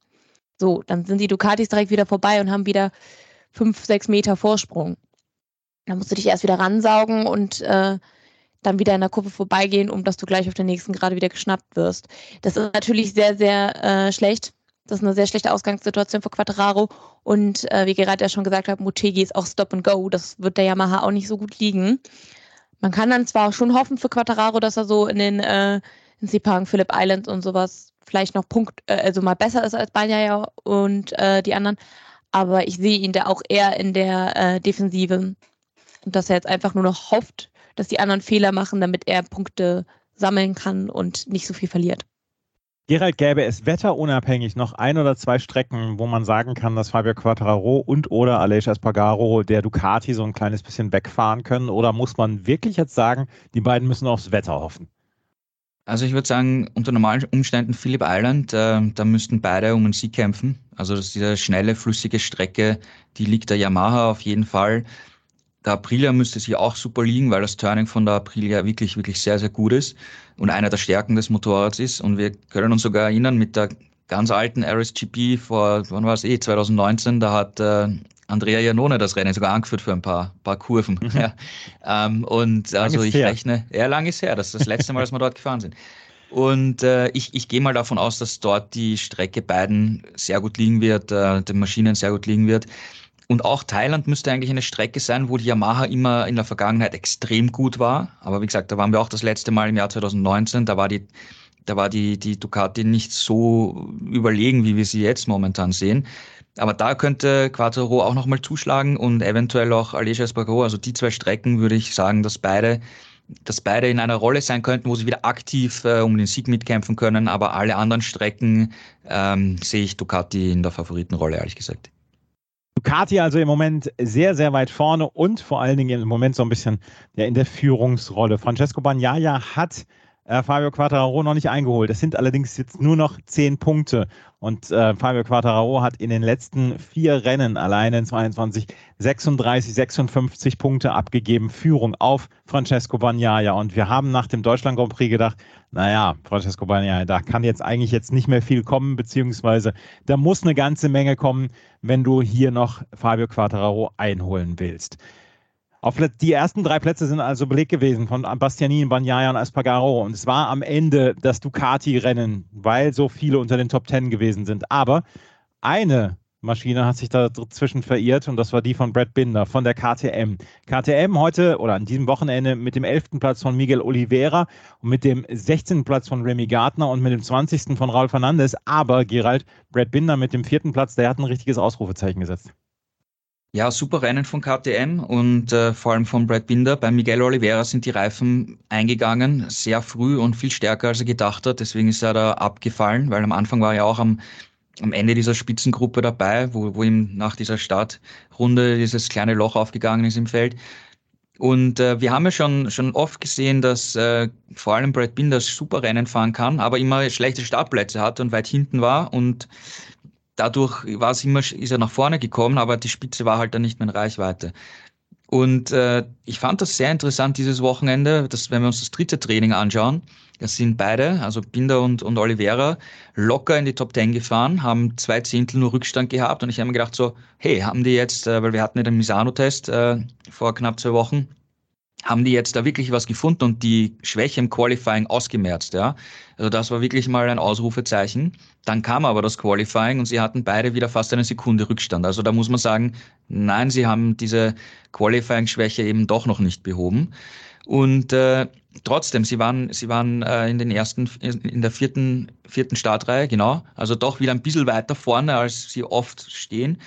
So, dann sind die Ducatis direkt wieder vorbei und haben wieder fünf, sechs Meter Vorsprung. Dann musst du dich erst wieder ransaugen und äh, dann wieder in der Kurve vorbeigehen, um dass du gleich auf der nächsten Gerade wieder geschnappt wirst. Das ist natürlich sehr, sehr äh, schlecht. Das ist eine sehr schlechte Ausgangssituation für Quattraro. Und äh, wie gerade ja schon gesagt hat, Motegi ist auch Stop and Go. Das wird der Yamaha auch nicht so gut liegen. Man kann dann zwar schon hoffen für Quattararo, dass er so in den äh, in Sepang, Phillip Islands und sowas vielleicht noch Punkt, äh, also mal besser ist als Banyaya und äh, die anderen. Aber ich sehe ihn da auch eher in der äh, Defensive. Und dass er jetzt einfach nur noch hofft, dass die anderen Fehler machen, damit er Punkte sammeln kann und nicht so viel verliert. Gerald, gäbe es wetterunabhängig noch ein oder zwei Strecken, wo man sagen kann, dass Fabio Quattararo und oder Aleix Espargaro der Ducati so ein kleines bisschen wegfahren können? Oder muss man wirklich jetzt sagen, die beiden müssen aufs Wetter hoffen? Also ich würde sagen, unter normalen Umständen Phillip Island, äh, da müssten beide um einen Sieg kämpfen. Also das ist diese schnelle, flüssige Strecke, die liegt der Yamaha auf jeden Fall. Der Aprilia müsste sich auch super liegen, weil das Turning von der Aprilia wirklich, wirklich sehr, sehr gut ist und einer der Stärken des Motorrads ist. Und wir können uns sogar erinnern, mit der ganz alten RSGP vor, wann war es eh, 2019, da hat äh, Andrea Janone das Rennen sogar angeführt für ein paar, paar Kurven. Mhm. Ja. Ähm, und also ich her. rechne, ja, lang ist her, das ist das letzte Mal, dass wir dort gefahren sind. Und äh, ich, ich gehe mal davon aus, dass dort die Strecke beiden sehr gut liegen wird, äh, den Maschinen sehr gut liegen wird. Und auch Thailand müsste eigentlich eine Strecke sein, wo die Yamaha immer in der Vergangenheit extrem gut war. Aber wie gesagt, da waren wir auch das letzte Mal im Jahr 2019. Da war die, da war die, die Ducati nicht so überlegen, wie wir sie jetzt momentan sehen. Aber da könnte Quattro auch nochmal zuschlagen und eventuell auch Aleix Espargaro. Also die zwei Strecken würde ich sagen, dass beide, dass beide in einer Rolle sein könnten, wo sie wieder aktiv äh, um den Sieg mitkämpfen können. Aber alle anderen Strecken ähm, sehe ich Ducati in der Favoritenrolle, ehrlich gesagt. Ducati also im Moment sehr, sehr weit vorne und vor allen Dingen im Moment so ein bisschen ja, in der Führungsrolle. Francesco Bagnaia hat äh, Fabio Quattararo noch nicht eingeholt. Es sind allerdings jetzt nur noch zehn Punkte. Und äh, Fabio Quattararo hat in den letzten vier Rennen alleine in 22 36, 56 Punkte abgegeben. Führung auf Francesco Bagnaia. Und wir haben nach dem Deutschland Grand Prix gedacht, naja, Francesco Bagnaia, da kann jetzt eigentlich jetzt nicht mehr viel kommen, beziehungsweise da muss eine ganze Menge kommen, wenn du hier noch Fabio Quattararo einholen willst. Auf die ersten drei Plätze sind also belegt gewesen von Bastianini, Bagnaia und Aspargaro. Und es war am Ende das Ducati-Rennen, weil so viele unter den Top Ten gewesen sind. Aber eine Maschine hat sich dazwischen verirrt und das war die von Brad Binder von der KTM. KTM heute oder an diesem Wochenende mit dem 11. Platz von Miguel Oliveira und mit dem 16. Platz von Remy Gardner und mit dem 20. von Raul Fernandez. Aber Gerald, Brad Binder mit dem vierten Platz, der hat ein richtiges Ausrufezeichen gesetzt. Ja, super Rennen von KTM und äh, vor allem von Brad Binder. Bei Miguel Oliveira sind die Reifen eingegangen, sehr früh und viel stärker als er gedacht hat. Deswegen ist er da abgefallen, weil am Anfang war er auch am, am Ende dieser Spitzengruppe dabei, wo, wo ihm nach dieser Startrunde dieses kleine Loch aufgegangen ist im Feld. Und äh, wir haben ja schon, schon oft gesehen, dass äh, vor allem Brad Binder super Rennen fahren kann, aber immer schlechte Startplätze hat und weit hinten war. Und dadurch war es immer, ist er nach vorne gekommen, aber die Spitze war halt dann nicht mehr in Reichweite. Und äh, ich fand das sehr interessant dieses Wochenende, dass, wenn wir uns das dritte Training anschauen, das sind beide, also Binder und, und Oliveira, locker in die Top Ten gefahren, haben zwei Zehntel nur Rückstand gehabt und ich habe mir gedacht so, hey, haben die jetzt, äh, weil wir hatten ja den Misano-Test äh, vor knapp zwei Wochen, haben die jetzt da wirklich was gefunden und die Schwäche im Qualifying ausgemerzt, ja. Also das war wirklich mal ein Ausrufezeichen. Dann kam aber das Qualifying und sie hatten beide wieder fast eine Sekunde Rückstand. Also da muss man sagen, nein, sie haben diese Qualifying-Schwäche eben doch noch nicht behoben. Und äh, trotzdem, sie waren, sie waren äh, in den ersten, in der vierten, vierten Startreihe, genau. Also doch wieder ein bisschen weiter vorne, als sie oft stehen.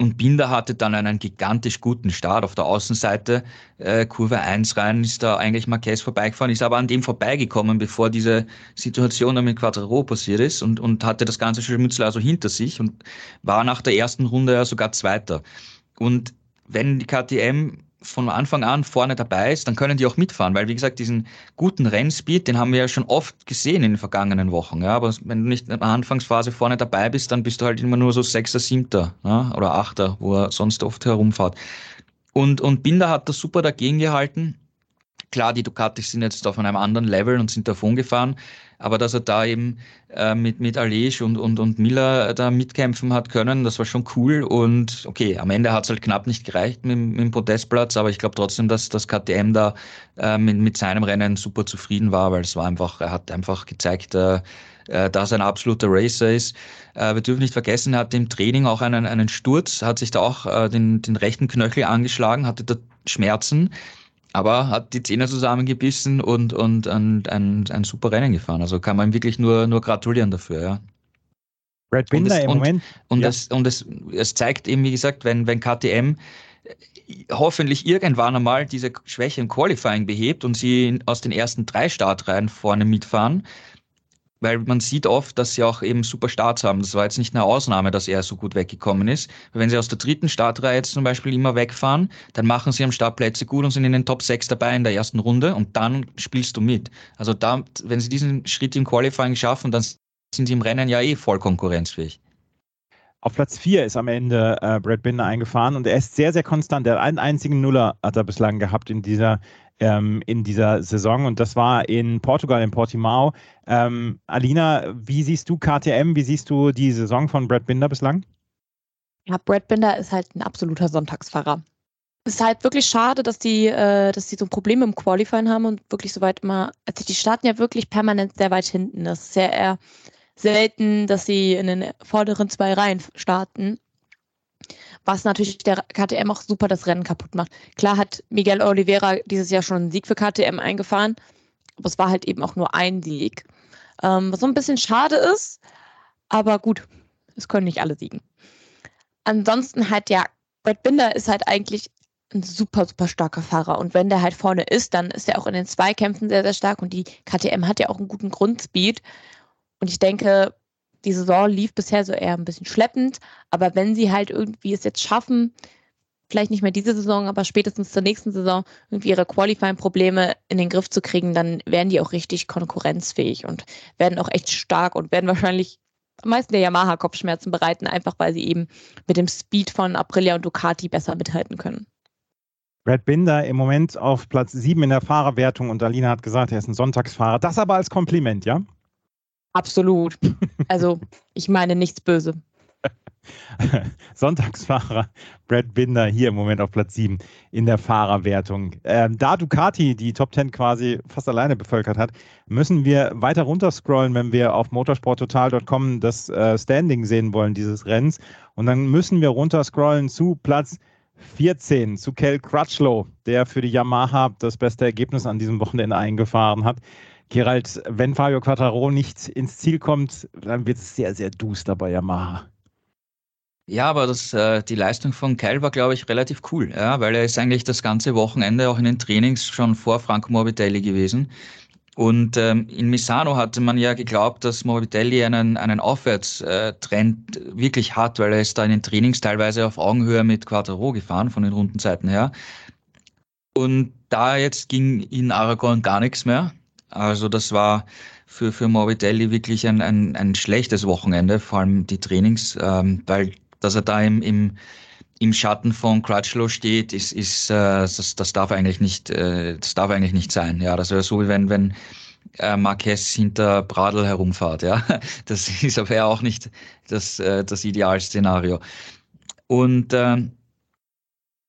Und Binder hatte dann einen gigantisch guten Start auf der Außenseite. Äh, Kurve 1 rein ist da eigentlich Marquez vorbeigefahren, ist aber an dem vorbeigekommen, bevor diese Situation dann mit Quattro passiert ist und, und hatte das ganze Scharmützel also hinter sich und war nach der ersten Runde ja sogar Zweiter. Und wenn die KTM von Anfang an vorne dabei ist, dann können die auch mitfahren, weil wie gesagt, diesen guten Rennspeed, den haben wir ja schon oft gesehen in den vergangenen Wochen. Ja, aber wenn du nicht in der Anfangsphase vorne dabei bist, dann bist du halt immer nur so Sechster, Siebter ja, oder Achter, wo er sonst oft herumfährt. Und, und Binder hat das super dagegen gehalten. Klar, die Ducatis sind jetzt auf einem anderen Level und sind davon gefahren, aber dass er da eben äh, mit, mit Alej und, und, und Miller da mitkämpfen hat können, das war schon cool. Und okay, am Ende hat es halt knapp nicht gereicht mit, mit dem Podestplatz, aber ich glaube trotzdem, dass das KTM da äh, mit, mit seinem Rennen super zufrieden war, weil es war einfach, er hat einfach gezeigt, äh, äh dass er ein absoluter Racer ist. Äh, wir dürfen nicht vergessen, er hatte im Training auch einen, einen Sturz, hat sich da auch äh, den, den rechten Knöchel angeschlagen, hatte da Schmerzen aber hat die Zähne zusammengebissen und, und ein, ein, ein super Rennen gefahren. Also kann man wirklich nur, nur gratulieren dafür, ja. Brad Binder im und, Moment. Und, ja. es, und es, es zeigt eben, wie gesagt, wenn, wenn KTM hoffentlich irgendwann einmal diese Schwäche im Qualifying behebt und sie aus den ersten drei Startreihen vorne mitfahren, weil man sieht oft, dass sie auch eben super Starts haben. Das war jetzt nicht eine Ausnahme, dass er so gut weggekommen ist. Wenn sie aus der dritten Startreihe jetzt zum Beispiel immer wegfahren, dann machen sie am Start Plätze gut und sind in den Top 6 dabei in der ersten Runde und dann spielst du mit. Also da, wenn sie diesen Schritt im Qualifying schaffen, dann sind sie im Rennen ja eh voll konkurrenzfähig. Auf Platz 4 ist am Ende äh, Brad Binder eingefahren und er ist sehr, sehr konstant. Der hat einen einzigen Nuller hat er bislang gehabt in dieser ähm, in dieser Saison und das war in Portugal, in Portimao. Ähm, Alina, wie siehst du KTM, wie siehst du die Saison von Brad Binder bislang? Ja, Brad Binder ist halt ein absoluter Sonntagsfahrer. Es ist halt wirklich schade, dass die, äh, dass die so Probleme im Qualifying haben und wirklich so weit immer, also die starten ja wirklich permanent sehr weit hinten. Das ist ja eher selten, dass sie in den vorderen zwei Reihen starten was natürlich der KTM auch super das Rennen kaputt macht. Klar hat Miguel Oliveira dieses Jahr schon einen Sieg für KTM eingefahren, aber es war halt eben auch nur ein Sieg. Ähm, was so ein bisschen schade ist, aber gut, es können nicht alle siegen. Ansonsten halt ja, Brett Binder ist halt eigentlich ein super, super starker Fahrer. Und wenn der halt vorne ist, dann ist er auch in den Zweikämpfen sehr, sehr stark. Und die KTM hat ja auch einen guten Grundspeed. Und ich denke, die Saison lief bisher so eher ein bisschen schleppend, aber wenn sie halt irgendwie es jetzt schaffen, vielleicht nicht mehr diese Saison, aber spätestens zur nächsten Saison irgendwie ihre Qualifying-Probleme in den Griff zu kriegen, dann werden die auch richtig konkurrenzfähig und werden auch echt stark und werden wahrscheinlich am meisten der Yamaha Kopfschmerzen bereiten, einfach weil sie eben mit dem Speed von Aprilia und Ducati besser mithalten können. Brad Binder im Moment auf Platz 7 in der Fahrerwertung und Alina hat gesagt, er ist ein Sonntagsfahrer. Das aber als Kompliment, ja? Absolut. Also ich meine nichts Böse. Sonntagsfahrer Brad Binder hier im Moment auf Platz 7 in der Fahrerwertung. Ähm, da Ducati die Top 10 quasi fast alleine bevölkert hat, müssen wir weiter runterscrollen, wenn wir auf motorsporttotal.com das äh, Standing sehen wollen dieses Rennens. Und dann müssen wir runterscrollen zu Platz 14, zu Kel Crutchlow, der für die Yamaha das beste Ergebnis an diesem Wochenende eingefahren hat. Gerald, wenn Fabio Quattaro nicht ins Ziel kommt, dann wird es sehr, sehr duster bei Yamaha. Ja, aber das, äh, die Leistung von Kyle war, glaube ich, relativ cool, ja, weil er ist eigentlich das ganze Wochenende auch in den Trainings schon vor Franco Morbidelli gewesen. Und ähm, in Misano hatte man ja geglaubt, dass Morbidelli einen, einen Aufwärtstrend wirklich hat, weil er ist da in den Trainings teilweise auf Augenhöhe mit Quattaro gefahren, von den Rundenzeiten her. Und da jetzt ging in Aragon gar nichts mehr. Also das war für, für Morbidelli wirklich ein, ein, ein schlechtes Wochenende, vor allem die Trainings, ähm, weil dass er da im, im, im Schatten von Crutchlow steht, ist, ist äh, das, das darf eigentlich nicht, äh, das darf eigentlich nicht sein. Ja, das wäre so wie wenn, wenn äh, Marquez hinter Bradl herumfahrt. Ja, das ist aber auch nicht das, äh, das Idealszenario. Und äh,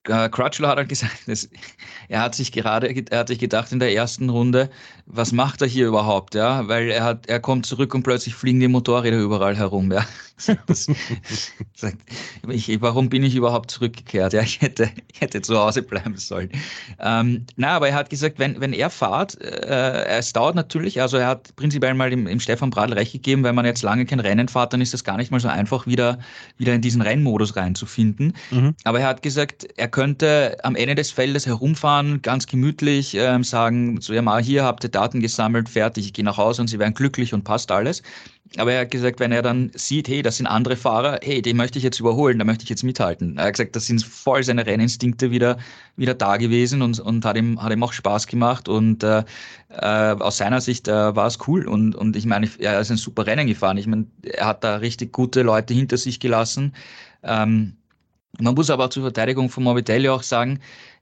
äh, Crutchlow hat halt gesagt, dass, er hat sich gerade, er hat sich gedacht in der ersten Runde, was macht er hier überhaupt, ja? Weil er hat, er kommt zurück und plötzlich fliegen die Motorräder überall herum, ja. Das, sagt, ich, warum bin ich überhaupt zurückgekehrt? Ja, ich hätte, ich hätte zu Hause bleiben sollen. Ähm, na, aber er hat gesagt, wenn, wenn er fahrt, äh, es dauert natürlich, also er hat prinzipiell mal dem, dem Stefan Bradl recht gegeben, wenn man jetzt lange kein Rennen fährt, dann ist das gar nicht mal so einfach, wieder, wieder in diesen Rennmodus reinzufinden. Mhm. Aber er hat gesagt, er könnte am Ende des Feldes herumfahren, ganz gemütlich, ähm, sagen, so ja mal, hier habt ihr Daten gesammelt, fertig, ich gehe nach Hause und sie werden glücklich und passt alles. Aber er hat gesagt, wenn er dann sieht, hey, das sind andere Fahrer, hey, den möchte ich jetzt überholen, da möchte ich jetzt mithalten. Er hat gesagt, das sind voll seine Renninstinkte wieder, wieder da gewesen und, und hat, ihm, hat ihm auch Spaß gemacht. Und äh, äh, aus seiner Sicht äh, war es cool. Und, und ich meine, er ist ein super Rennen gefahren. Ich meine, er hat da richtig gute Leute hinter sich gelassen. Ähm, man muss aber zur Verteidigung von Morbidelli auch sagen,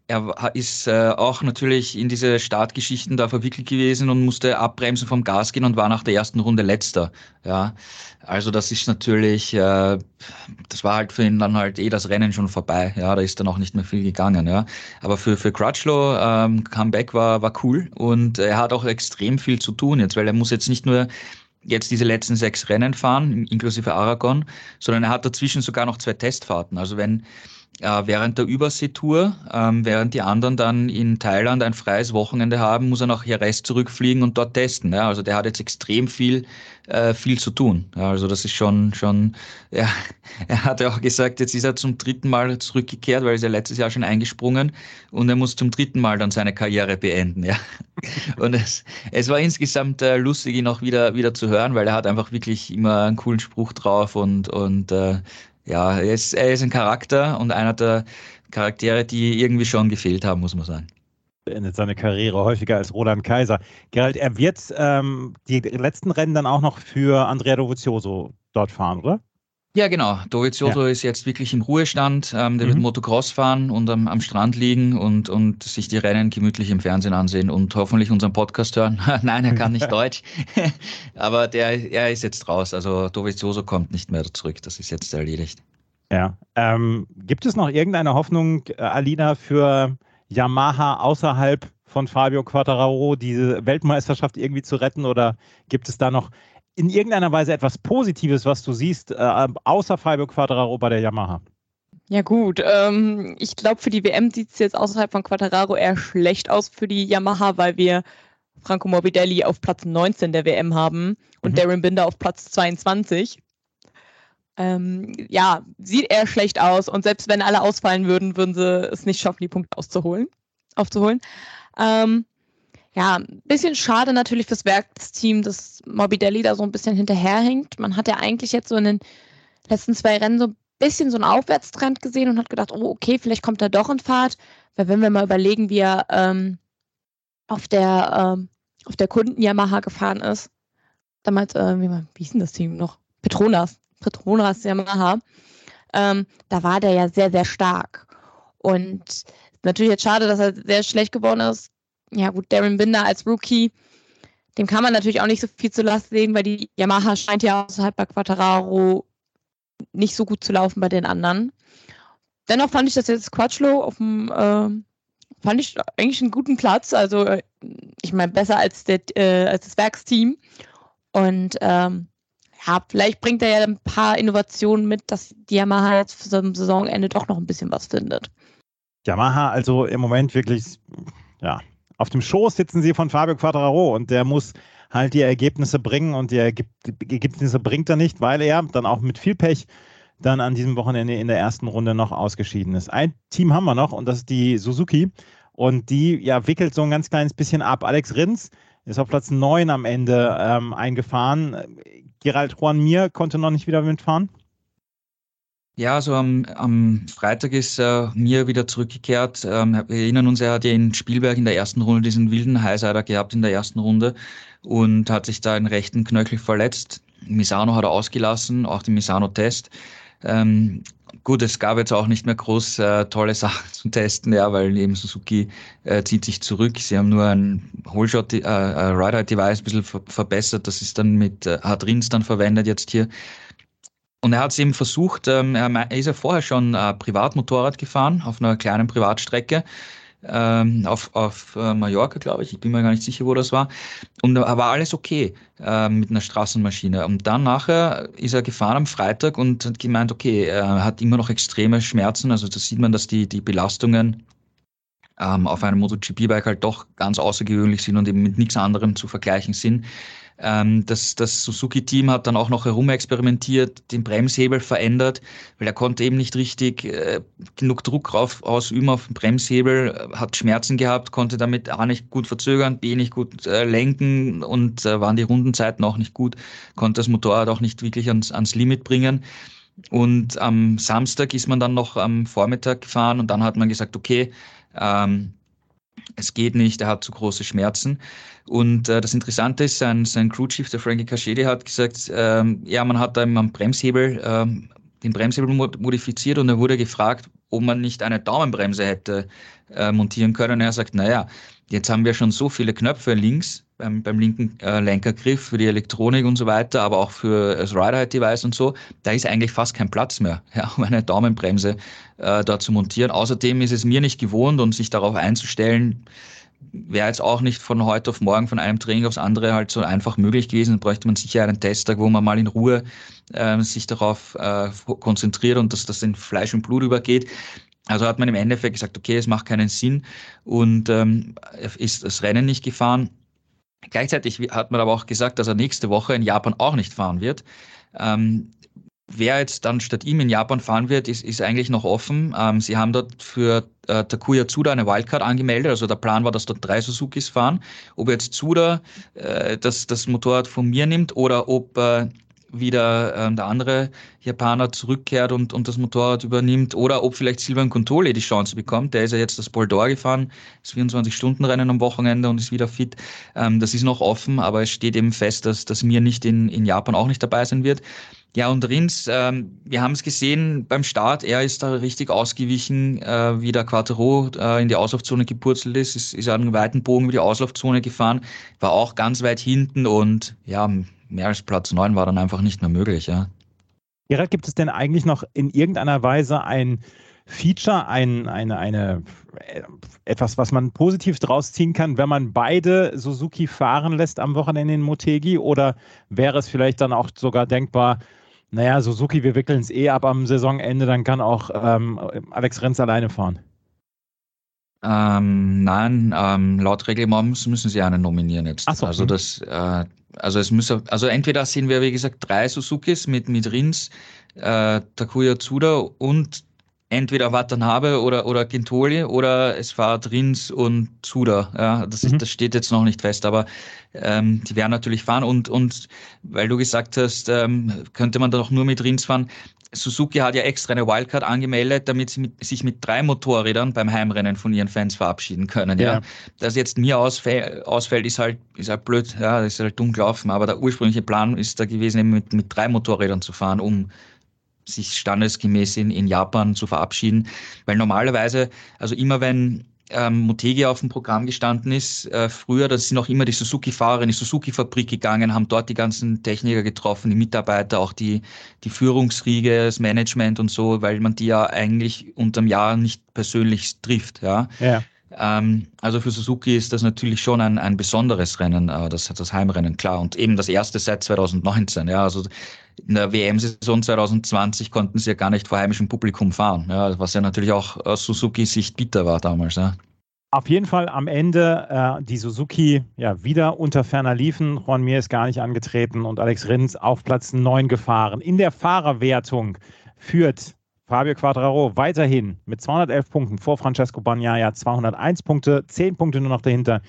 er ist äh, auch natürlich in diese Startgeschichten da verwickelt gewesen und musste abbremsen vom Gas gehen und war nach der ersten Runde letzter. Ja, also das ist natürlich, äh, das war halt für ihn dann halt eh das Rennen schon vorbei. Ja, da ist dann auch nicht mehr viel gegangen. Ja, aber für für Crutchlow ähm, Comeback war war cool und er hat auch extrem viel zu tun jetzt, weil er muss jetzt nicht nur jetzt diese letzten sechs Rennen fahren, inklusive Aragon, sondern er hat dazwischen sogar noch zwei Testfahrten. Also wenn äh, während der Überseetour, ähm, während die anderen dann in Thailand ein freies Wochenende haben, muss er nach Jerez zurückfliegen und dort testen. Ja? Also der hat jetzt extrem viel, äh, viel zu tun. Ja, also das ist schon, schon, ja, er hat ja auch gesagt, jetzt ist er zum dritten Mal zurückgekehrt, weil er ist ja letztes Jahr schon eingesprungen und er muss zum dritten Mal dann seine Karriere beenden. Ja? Und es, es war insgesamt äh, lustig, ihn auch wieder, wieder zu hören, weil er hat einfach wirklich immer einen coolen Spruch drauf und, und äh, ja, er ist, er ist ein Charakter und einer der Charaktere, die irgendwie schon gefehlt haben, muss man sagen. Beendet seine Karriere häufiger als Roland Kaiser. Gerald, er wird ähm, die letzten Rennen dann auch noch für Andrea Dovizioso dort fahren, oder? Ja, genau. Dovizioso ja. ist jetzt wirklich im Ruhestand. Ähm, der mhm. wird Motocross fahren und am, am, Strand liegen und, und sich die Rennen gemütlich im Fernsehen ansehen und hoffentlich unseren Podcast hören. Nein, er kann nicht Deutsch. Aber der, er ist jetzt raus. Also Dovizioso kommt nicht mehr zurück. Das ist jetzt erledigt. Ja. Ähm, gibt es noch irgendeine Hoffnung, äh, Alina, für Yamaha außerhalb von Fabio Quattararo diese Weltmeisterschaft irgendwie zu retten? Oder gibt es da noch in irgendeiner Weise etwas Positives, was du siehst, äh, außer Fabio Quadraro bei der Yamaha? Ja gut, ähm, ich glaube für die WM sieht es jetzt außerhalb von Quattararo eher schlecht aus für die Yamaha, weil wir Franco Morbidelli auf Platz 19 der WM haben und mhm. Darren Binder auf Platz 22. Ähm, ja, sieht eher schlecht aus und selbst wenn alle ausfallen würden, würden sie es nicht schaffen, die Punkte auszuholen, aufzuholen. Ähm, ja, ein bisschen schade natürlich fürs Werksteam, dass Morbidelli da so ein bisschen hinterherhängt. Man hat ja eigentlich jetzt so in den letzten zwei Rennen so ein bisschen so einen Aufwärtstrend gesehen und hat gedacht, oh, okay, vielleicht kommt er doch in Fahrt. Weil wenn wir mal überlegen, wie er ähm, auf der, ähm, auf der Kunden-Yamaha gefahren ist, damals, äh, wie, wie hieß denn das Team noch? Petronas, Petronas Yamaha, ähm, da war der ja sehr, sehr stark. Und natürlich jetzt schade, dass er sehr schlecht geworden ist ja gut, Darren Binder als Rookie, dem kann man natürlich auch nicht so viel zu Last legen, weil die Yamaha scheint ja außerhalb bei Quattararo nicht so gut zu laufen bei den anderen. Dennoch fand ich das jetzt Quatschlo auf dem, äh, fand ich eigentlich einen guten Platz. Also ich meine, besser als, der, äh, als das Werksteam. Und ähm, ja, vielleicht bringt er ja ein paar Innovationen mit, dass die Yamaha jetzt für so ein Saisonende doch noch ein bisschen was findet. Yamaha also im Moment wirklich, ja, auf dem Schoß sitzen sie von Fabio Quadraro und der muss halt die Ergebnisse bringen und die Ergebnisse bringt er nicht, weil er dann auch mit viel Pech dann an diesem Wochenende in der ersten Runde noch ausgeschieden ist. Ein Team haben wir noch und das ist die Suzuki und die ja wickelt so ein ganz kleines bisschen ab. Alex Rins ist auf Platz 9 am Ende ähm, eingefahren. Gerald Juan Mir konnte noch nicht wieder mitfahren. Ja, also am, am Freitag ist äh, mir wieder zurückgekehrt. Ähm, wir erinnern uns, er hat ja in Spielberg in der ersten Runde diesen wilden Highsider gehabt in der ersten Runde und hat sich da den rechten Knöchel verletzt. Misano hat er ausgelassen, auch den Misano-Test. Ähm, gut, es gab jetzt auch nicht mehr groß äh, tolle Sachen zum Testen, ja, weil eben Suzuki äh, zieht sich zurück. Sie haben nur ein Holeshot, äh, Ride-Device ein bisschen ver verbessert. Das ist dann mit, äh, hat Rins dann verwendet jetzt hier. Und er hat es eben versucht, ähm, er ist ja vorher schon äh, Privatmotorrad gefahren auf einer kleinen Privatstrecke ähm, auf, auf äh, Mallorca, glaube ich. Ich bin mir gar nicht sicher, wo das war. Und da war alles okay äh, mit einer Straßenmaschine. Und dann nachher ist er gefahren am Freitag und hat gemeint, okay, er hat immer noch extreme Schmerzen. Also da sieht man, dass die, die Belastungen ähm, auf einem MotoGP-Bike halt doch ganz außergewöhnlich sind und eben mit nichts anderem zu vergleichen sind. Ähm, das das Suzuki-Team hat dann auch noch herumexperimentiert, den Bremshebel verändert, weil er konnte eben nicht richtig äh, genug Druck drauf ausüben auf den Bremshebel, hat Schmerzen gehabt, konnte damit A nicht gut verzögern, B nicht gut äh, lenken und äh, waren die Rundenzeiten auch nicht gut, konnte das Motorrad auch nicht wirklich ans, ans Limit bringen. Und am Samstag ist man dann noch am Vormittag gefahren und dann hat man gesagt, okay, ähm, es geht nicht, er hat zu große Schmerzen. Und äh, das Interessante ist, sein, sein Crew Chief, der Frankie Cachedi, hat gesagt, ähm, ja, man hat da am Bremshebel ähm, den Bremshebel modifiziert und er wurde gefragt, ob man nicht eine Daumenbremse hätte äh, montieren können. Und er sagt, naja, jetzt haben wir schon so viele Knöpfe links beim, beim linken äh, Lenkergriff für die Elektronik und so weiter, aber auch für das Ride-Height-Device und so, da ist eigentlich fast kein Platz mehr, ja, um eine Daumenbremse äh, da zu montieren. Außerdem ist es mir nicht gewohnt und sich darauf einzustellen, wäre jetzt auch nicht von heute auf morgen, von einem Training aufs andere halt so einfach möglich gewesen. Da bräuchte man sicher einen Testtag, wo man mal in Ruhe äh, sich darauf äh, konzentriert und dass das in Fleisch und Blut übergeht. Also hat man im Endeffekt gesagt, okay, es macht keinen Sinn und ähm, ist das Rennen nicht gefahren. Gleichzeitig hat man aber auch gesagt, dass er nächste Woche in Japan auch nicht fahren wird. Ähm, wer jetzt dann statt ihm in Japan fahren wird, ist, ist eigentlich noch offen. Ähm, sie haben dort für äh, Takuya Tsuda eine Wildcard angemeldet. Also der Plan war, dass dort drei Suzukis fahren. Ob jetzt Tsuda äh, das, das Motorrad von mir nimmt oder ob äh, wieder ähm, der andere Japaner zurückkehrt und, und das Motorrad übernimmt oder ob vielleicht Silvan Contole die Chance bekommt. Der ist ja jetzt das Boldor gefahren, das 24-Stunden-Rennen am Wochenende und ist wieder fit. Ähm, das ist noch offen, aber es steht eben fest, dass, dass mir nicht in, in Japan auch nicht dabei sein wird. Ja, und Rins, ähm, wir haben es gesehen beim Start, er ist da richtig ausgewichen, äh, wie der Quattro äh, in die Auslaufzone gepurzelt ist, ist, ist einen weiten Bogen über die Auslaufzone gefahren, war auch ganz weit hinten und ja, mehr als Platz 9 war dann einfach nicht mehr möglich, ja. Gerald, gibt es denn eigentlich noch in irgendeiner Weise ein Feature, ein, eine, eine, äh, etwas, was man positiv draus ziehen kann, wenn man beide Suzuki fahren lässt am Wochenende in Motegi? Oder wäre es vielleicht dann auch sogar denkbar, naja, Suzuki, wir wickeln es eh ab am Saisonende, dann kann auch ähm, Alex Renz alleine fahren? Ähm, nein, ähm, laut Reglement müssen sie einen nominieren jetzt. Ach so. Also das, äh, also es müsse, also entweder sehen wir, wie gesagt, drei Suzukis mit, mit Rins, äh, Takuya Tsuda und entweder Watanabe oder, oder Gintoli oder es fahrt Rins und Tsuda. Ja, das, ist, mhm. das steht jetzt noch nicht fest, aber ähm, die werden natürlich fahren und, und weil du gesagt hast, ähm, könnte man da doch nur mit Rins fahren. Suzuki hat ja extra eine Wildcard angemeldet, damit sie mit, sich mit drei Motorrädern beim Heimrennen von ihren Fans verabschieden können. Ja. ja. Dass jetzt mir ausfällt, ausfällt, ist halt, ist halt blöd, ja, das ist halt dumm gelaufen. Aber der ursprüngliche Plan ist da gewesen, eben mit, mit drei Motorrädern zu fahren, um sich standesgemäß in, in Japan zu verabschieden. Weil normalerweise, also immer wenn ähm, Motegi auf dem Programm gestanden ist. Äh, früher, da sind auch immer die Suzuki-Fahrer in die Suzuki-Fabrik gegangen, haben dort die ganzen Techniker getroffen, die Mitarbeiter, auch die, die Führungsriege, das Management und so, weil man die ja eigentlich unterm Jahr nicht persönlich trifft. Ja. ja. Ähm, also für Suzuki ist das natürlich schon ein, ein besonderes Rennen, äh, das, das Heimrennen, klar. Und eben das erste seit 2019. Ja, also in der WM-Saison 2020 konnten sie ja gar nicht vor heimischem Publikum fahren, ja, was ja natürlich auch aus Suzuki-Sicht bitter war damals. Ja. Auf jeden Fall am Ende äh, die Suzuki ja wieder unter ferner liefen. Juan Mir ist gar nicht angetreten und Alex Rins auf Platz 9 gefahren. In der Fahrerwertung führt Fabio Quadraro weiterhin mit 211 Punkten vor Francesco Bagnaia 201 Punkte, 10 Punkte nur noch dahinter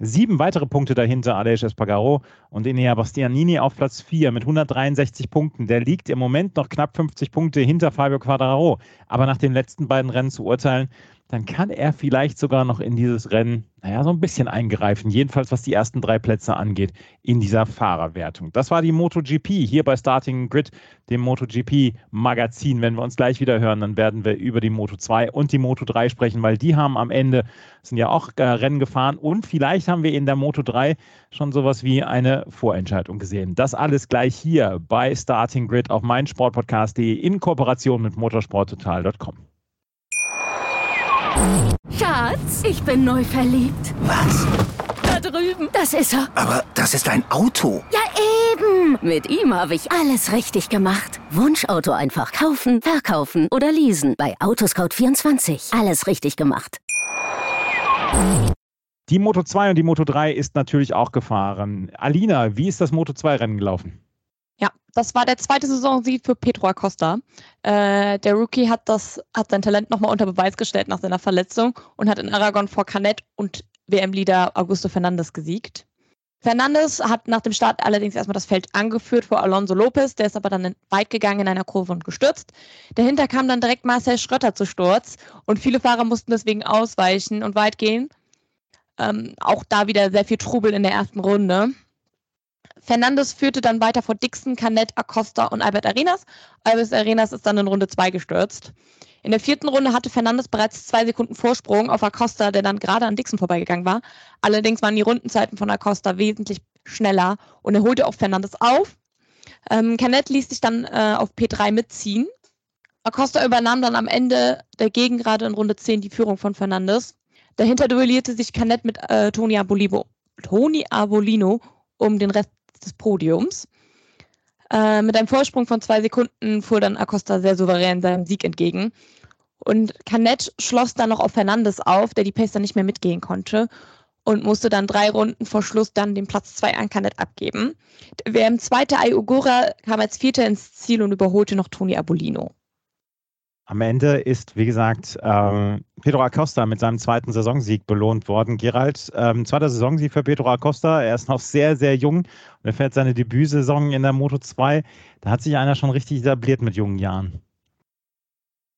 Sieben weitere Punkte dahinter Aleix Espargaro und Enea Bastianini auf Platz 4 mit 163 Punkten. Der liegt im Moment noch knapp 50 Punkte hinter Fabio Quadraro. Aber nach den letzten beiden Rennen zu urteilen, dann kann er vielleicht sogar noch in dieses Rennen, naja, so ein bisschen eingreifen. Jedenfalls, was die ersten drei Plätze angeht in dieser Fahrerwertung. Das war die MotoGP hier bei Starting Grid, dem MotoGP-Magazin. Wenn wir uns gleich wieder hören, dann werden wir über die Moto 2 und die Moto 3 sprechen, weil die haben am Ende, sind ja auch äh, Rennen gefahren und vielleicht haben wir in der Moto 3 schon sowas wie eine Vorentscheidung gesehen. Das alles gleich hier bei Starting Grid auf meinsportpodcast.de in Kooperation mit motorsporttotal.com. Schatz, ich bin neu verliebt. Was? Da drüben. Das ist er. Aber das ist ein Auto. Ja, eben. Mit ihm habe ich alles richtig gemacht. Wunschauto einfach kaufen, verkaufen oder leasen. Bei Autoscout24. Alles richtig gemacht. Die Moto 2 und die Moto 3 ist natürlich auch gefahren. Alina, wie ist das Moto 2 Rennen gelaufen? Das war der zweite Saisonsieg für Pedro Acosta. Äh, der Rookie hat, das, hat sein Talent nochmal unter Beweis gestellt nach seiner Verletzung und hat in Aragon vor Canet und WM-Leader Augusto Fernandes gesiegt. Fernandes hat nach dem Start allerdings erstmal das Feld angeführt vor Alonso Lopez, der ist aber dann weit gegangen in einer Kurve und gestürzt. Dahinter kam dann direkt Marcel Schrötter zu Sturz und viele Fahrer mussten deswegen ausweichen und weit gehen. Ähm, auch da wieder sehr viel Trubel in der ersten Runde. Fernandes führte dann weiter vor Dixon, Canet, Acosta und Albert Arenas. Albert Arenas ist dann in Runde 2 gestürzt. In der vierten Runde hatte Fernandes bereits zwei Sekunden Vorsprung auf Acosta, der dann gerade an Dixon vorbeigegangen war. Allerdings waren die Rundenzeiten von Acosta wesentlich schneller und er holte auch Fernandes auf. Ähm, Canet ließ sich dann äh, auf P3 mitziehen. Acosta übernahm dann am Ende der Gegengrade in Runde 10 die Führung von Fernandes. Dahinter duellierte sich Canet mit äh, Toni, Abolivo, Toni Abolino um den Rest des Podiums. Äh, mit einem Vorsprung von zwei Sekunden fuhr dann Acosta sehr souverän seinem Sieg entgegen. Und Canet schloss dann noch auf Fernandes auf, der die Pace dann nicht mehr mitgehen konnte und musste dann drei Runden vor Schluss dann den Platz zwei an Canet abgeben. Der WM-Zweite Ayugura kam als Vierter ins Ziel und überholte noch Toni Abolino. Am Ende ist, wie gesagt, ähm, Pedro Acosta mit seinem zweiten Saisonsieg belohnt worden. Gerald, ähm, zweiter Saisonsieg für Pedro Acosta. Er ist noch sehr, sehr jung und er fährt seine Debütsaison in der Moto 2. Da hat sich einer schon richtig etabliert mit jungen Jahren.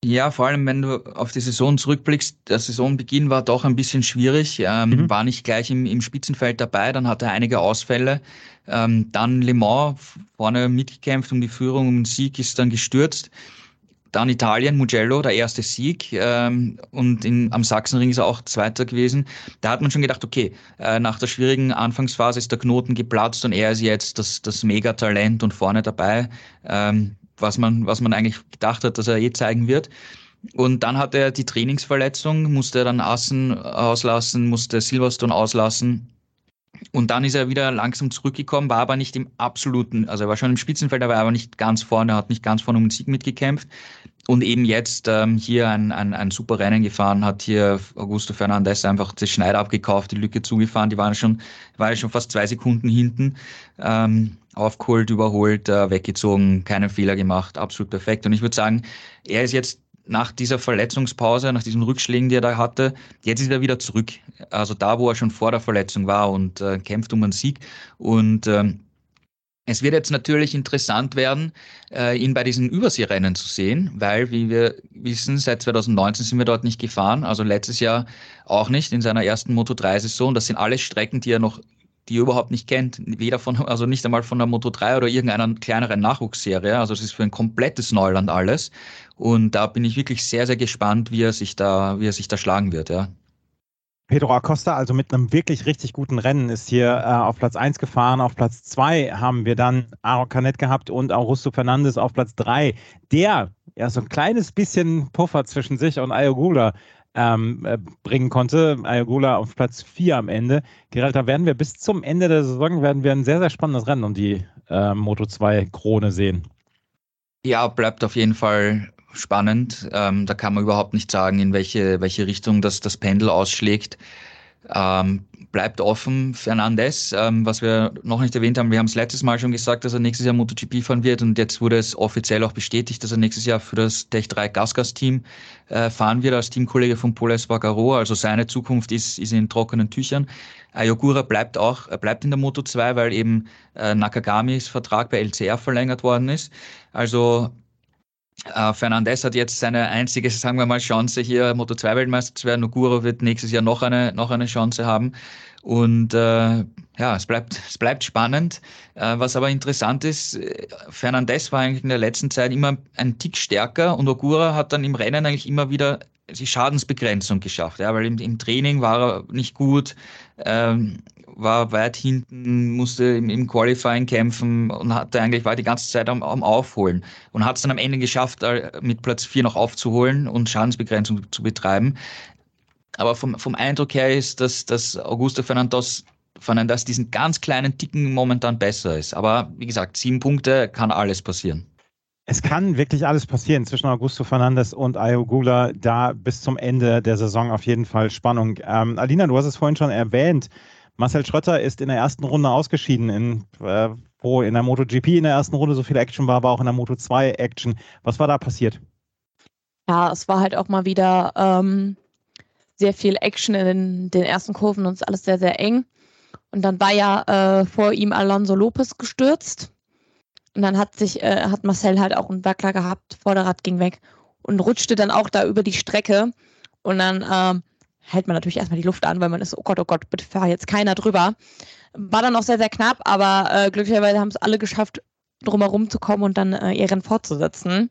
Ja, vor allem, wenn du auf die Saison zurückblickst, der Saisonbeginn war doch ein bisschen schwierig, ähm, mhm. war nicht gleich im, im, Spitzenfeld dabei, dann hatte er einige Ausfälle, ähm, dann Le Mans vorne mitgekämpft um die Führung, um den Sieg, ist dann gestürzt. Dann Italien, Mugello, der erste Sieg. Ähm, und in, am Sachsenring ist er auch Zweiter gewesen. Da hat man schon gedacht, okay, äh, nach der schwierigen Anfangsphase ist der Knoten geplatzt und er ist jetzt das, das Megatalent und vorne dabei, ähm, was, man, was man eigentlich gedacht hat, dass er eh zeigen wird. Und dann hatte er die Trainingsverletzung, musste dann Assen auslassen, musste Silverstone auslassen. Und dann ist er wieder langsam zurückgekommen, war aber nicht im absoluten, also er war schon im Spitzenfeld, aber er war nicht ganz vorne, hat nicht ganz vorne um den Sieg mitgekämpft. Und eben jetzt ähm, hier ein, ein, ein super Rennen gefahren, hat hier Augusto Fernandez einfach das Schneider abgekauft, die Lücke zugefahren, die waren schon, war schon fast zwei Sekunden hinten. Ähm, aufgeholt, überholt, äh, weggezogen, keine Fehler gemacht, absolut perfekt. Und ich würde sagen, er ist jetzt nach dieser Verletzungspause, nach diesen Rückschlägen, die er da hatte, jetzt ist er wieder zurück. Also da, wo er schon vor der Verletzung war und äh, kämpft um einen Sieg. Und ähm, es wird jetzt natürlich interessant werden, äh, ihn bei diesen Überseerennen zu sehen, weil, wie wir wissen, seit 2019 sind wir dort nicht gefahren, also letztes Jahr auch nicht in seiner ersten Moto3-Saison. Das sind alles Strecken, die er noch die ihr überhaupt nicht kennt, weder von, also nicht einmal von der Moto 3 oder irgendeiner kleineren Nachwuchsserie. Also es ist für ein komplettes Neuland alles. Und da bin ich wirklich sehr, sehr gespannt, wie er sich da, wie er sich da schlagen wird, ja. Pedro Acosta, also mit einem wirklich richtig guten Rennen, ist hier äh, auf Platz 1 gefahren. Auf Platz 2 haben wir dann Aaron Canet gehabt und Augusto Fernandes auf Platz 3. Der ja so ein kleines bisschen Puffer zwischen sich und Ayogula ähm, äh, bringen konnte. Ayogula auf Platz 4 am Ende. Gerald, da werden wir bis zum Ende der Saison werden wir ein sehr, sehr spannendes Rennen um die äh, Moto 2 Krone sehen. Ja, bleibt auf jeden Fall spannend. Ähm, da kann man überhaupt nicht sagen, in welche, welche Richtung das, das Pendel ausschlägt. Ähm, bleibt offen. Fernandez, ähm, was wir noch nicht erwähnt haben, wir haben es letztes Mal schon gesagt, dass er nächstes Jahr MotoGP fahren wird und jetzt wurde es offiziell auch bestätigt, dass er nächstes Jahr für das Tech 3 Gasgas Team äh, fahren wird als Teamkollege von Paul Espargaro. Also seine Zukunft ist, ist in trockenen Tüchern. Ayogura bleibt auch, bleibt in der Moto 2, weil eben äh, Nakagamis Vertrag bei LCR verlängert worden ist. Also Äh, Fernandez hat jetzt seine einzige, sagen wir mal, Chance hier Moto 2 Weltmeister zu werden. Noguro wird nächstes Jahr noch eine, noch eine Chance haben. Und äh, ja, es bleibt, es bleibt spannend. Äh, was aber interessant ist, Fernandez war eigentlich in der letzten Zeit immer ein Tick stärker und Ogura hat dann im Rennen eigentlich immer wieder die Schadensbegrenzung geschafft, ja, weil im, im Training war er nicht gut, ähm, war weit hinten, musste im, im, Qualifying kämpfen und hatte eigentlich war die ganze Zeit am, am Aufholen und hat es dann am Ende geschafft, mit Platz 4 noch aufzuholen und Schadensbegrenzung zu betreiben. Aber vom, vom Eindruck her ist, dass, dass Augusto Fernandes, Fernandes diesen ganz kleinen Ticken momentan besser ist. Aber wie gesagt, sieben Punkte kann alles passieren. Es kann wirklich alles passieren zwischen Augusto Fernandes und Ayogula. Da bis zum Ende der Saison auf jeden Fall Spannung. Ähm, Alina, du hast es vorhin schon erwähnt. Marcel Schrötter ist in der ersten Runde ausgeschieden, in, äh, wo in der MotoGP in der ersten Runde so viel Action war, aber auch in der Moto 2 Action. Was war da passiert? Ja, es war halt auch mal wieder ähm, sehr viel Action in den ersten Kurven und es alles sehr, sehr eng. Und dann war ja äh, vor ihm Alonso Lopez gestürzt und dann hat sich, äh, hat Marcel halt auch einen Wackler gehabt, Vorderrad ging weg und rutschte dann auch da über die Strecke. Und dann ähm, hält man natürlich erstmal die Luft an, weil man ist, oh Gott, oh Gott, bitte fahr jetzt keiner drüber. War dann auch sehr, sehr knapp, aber äh, glücklicherweise haben es alle geschafft, drumherum zu kommen und dann äh, ihr Rennen fortzusetzen.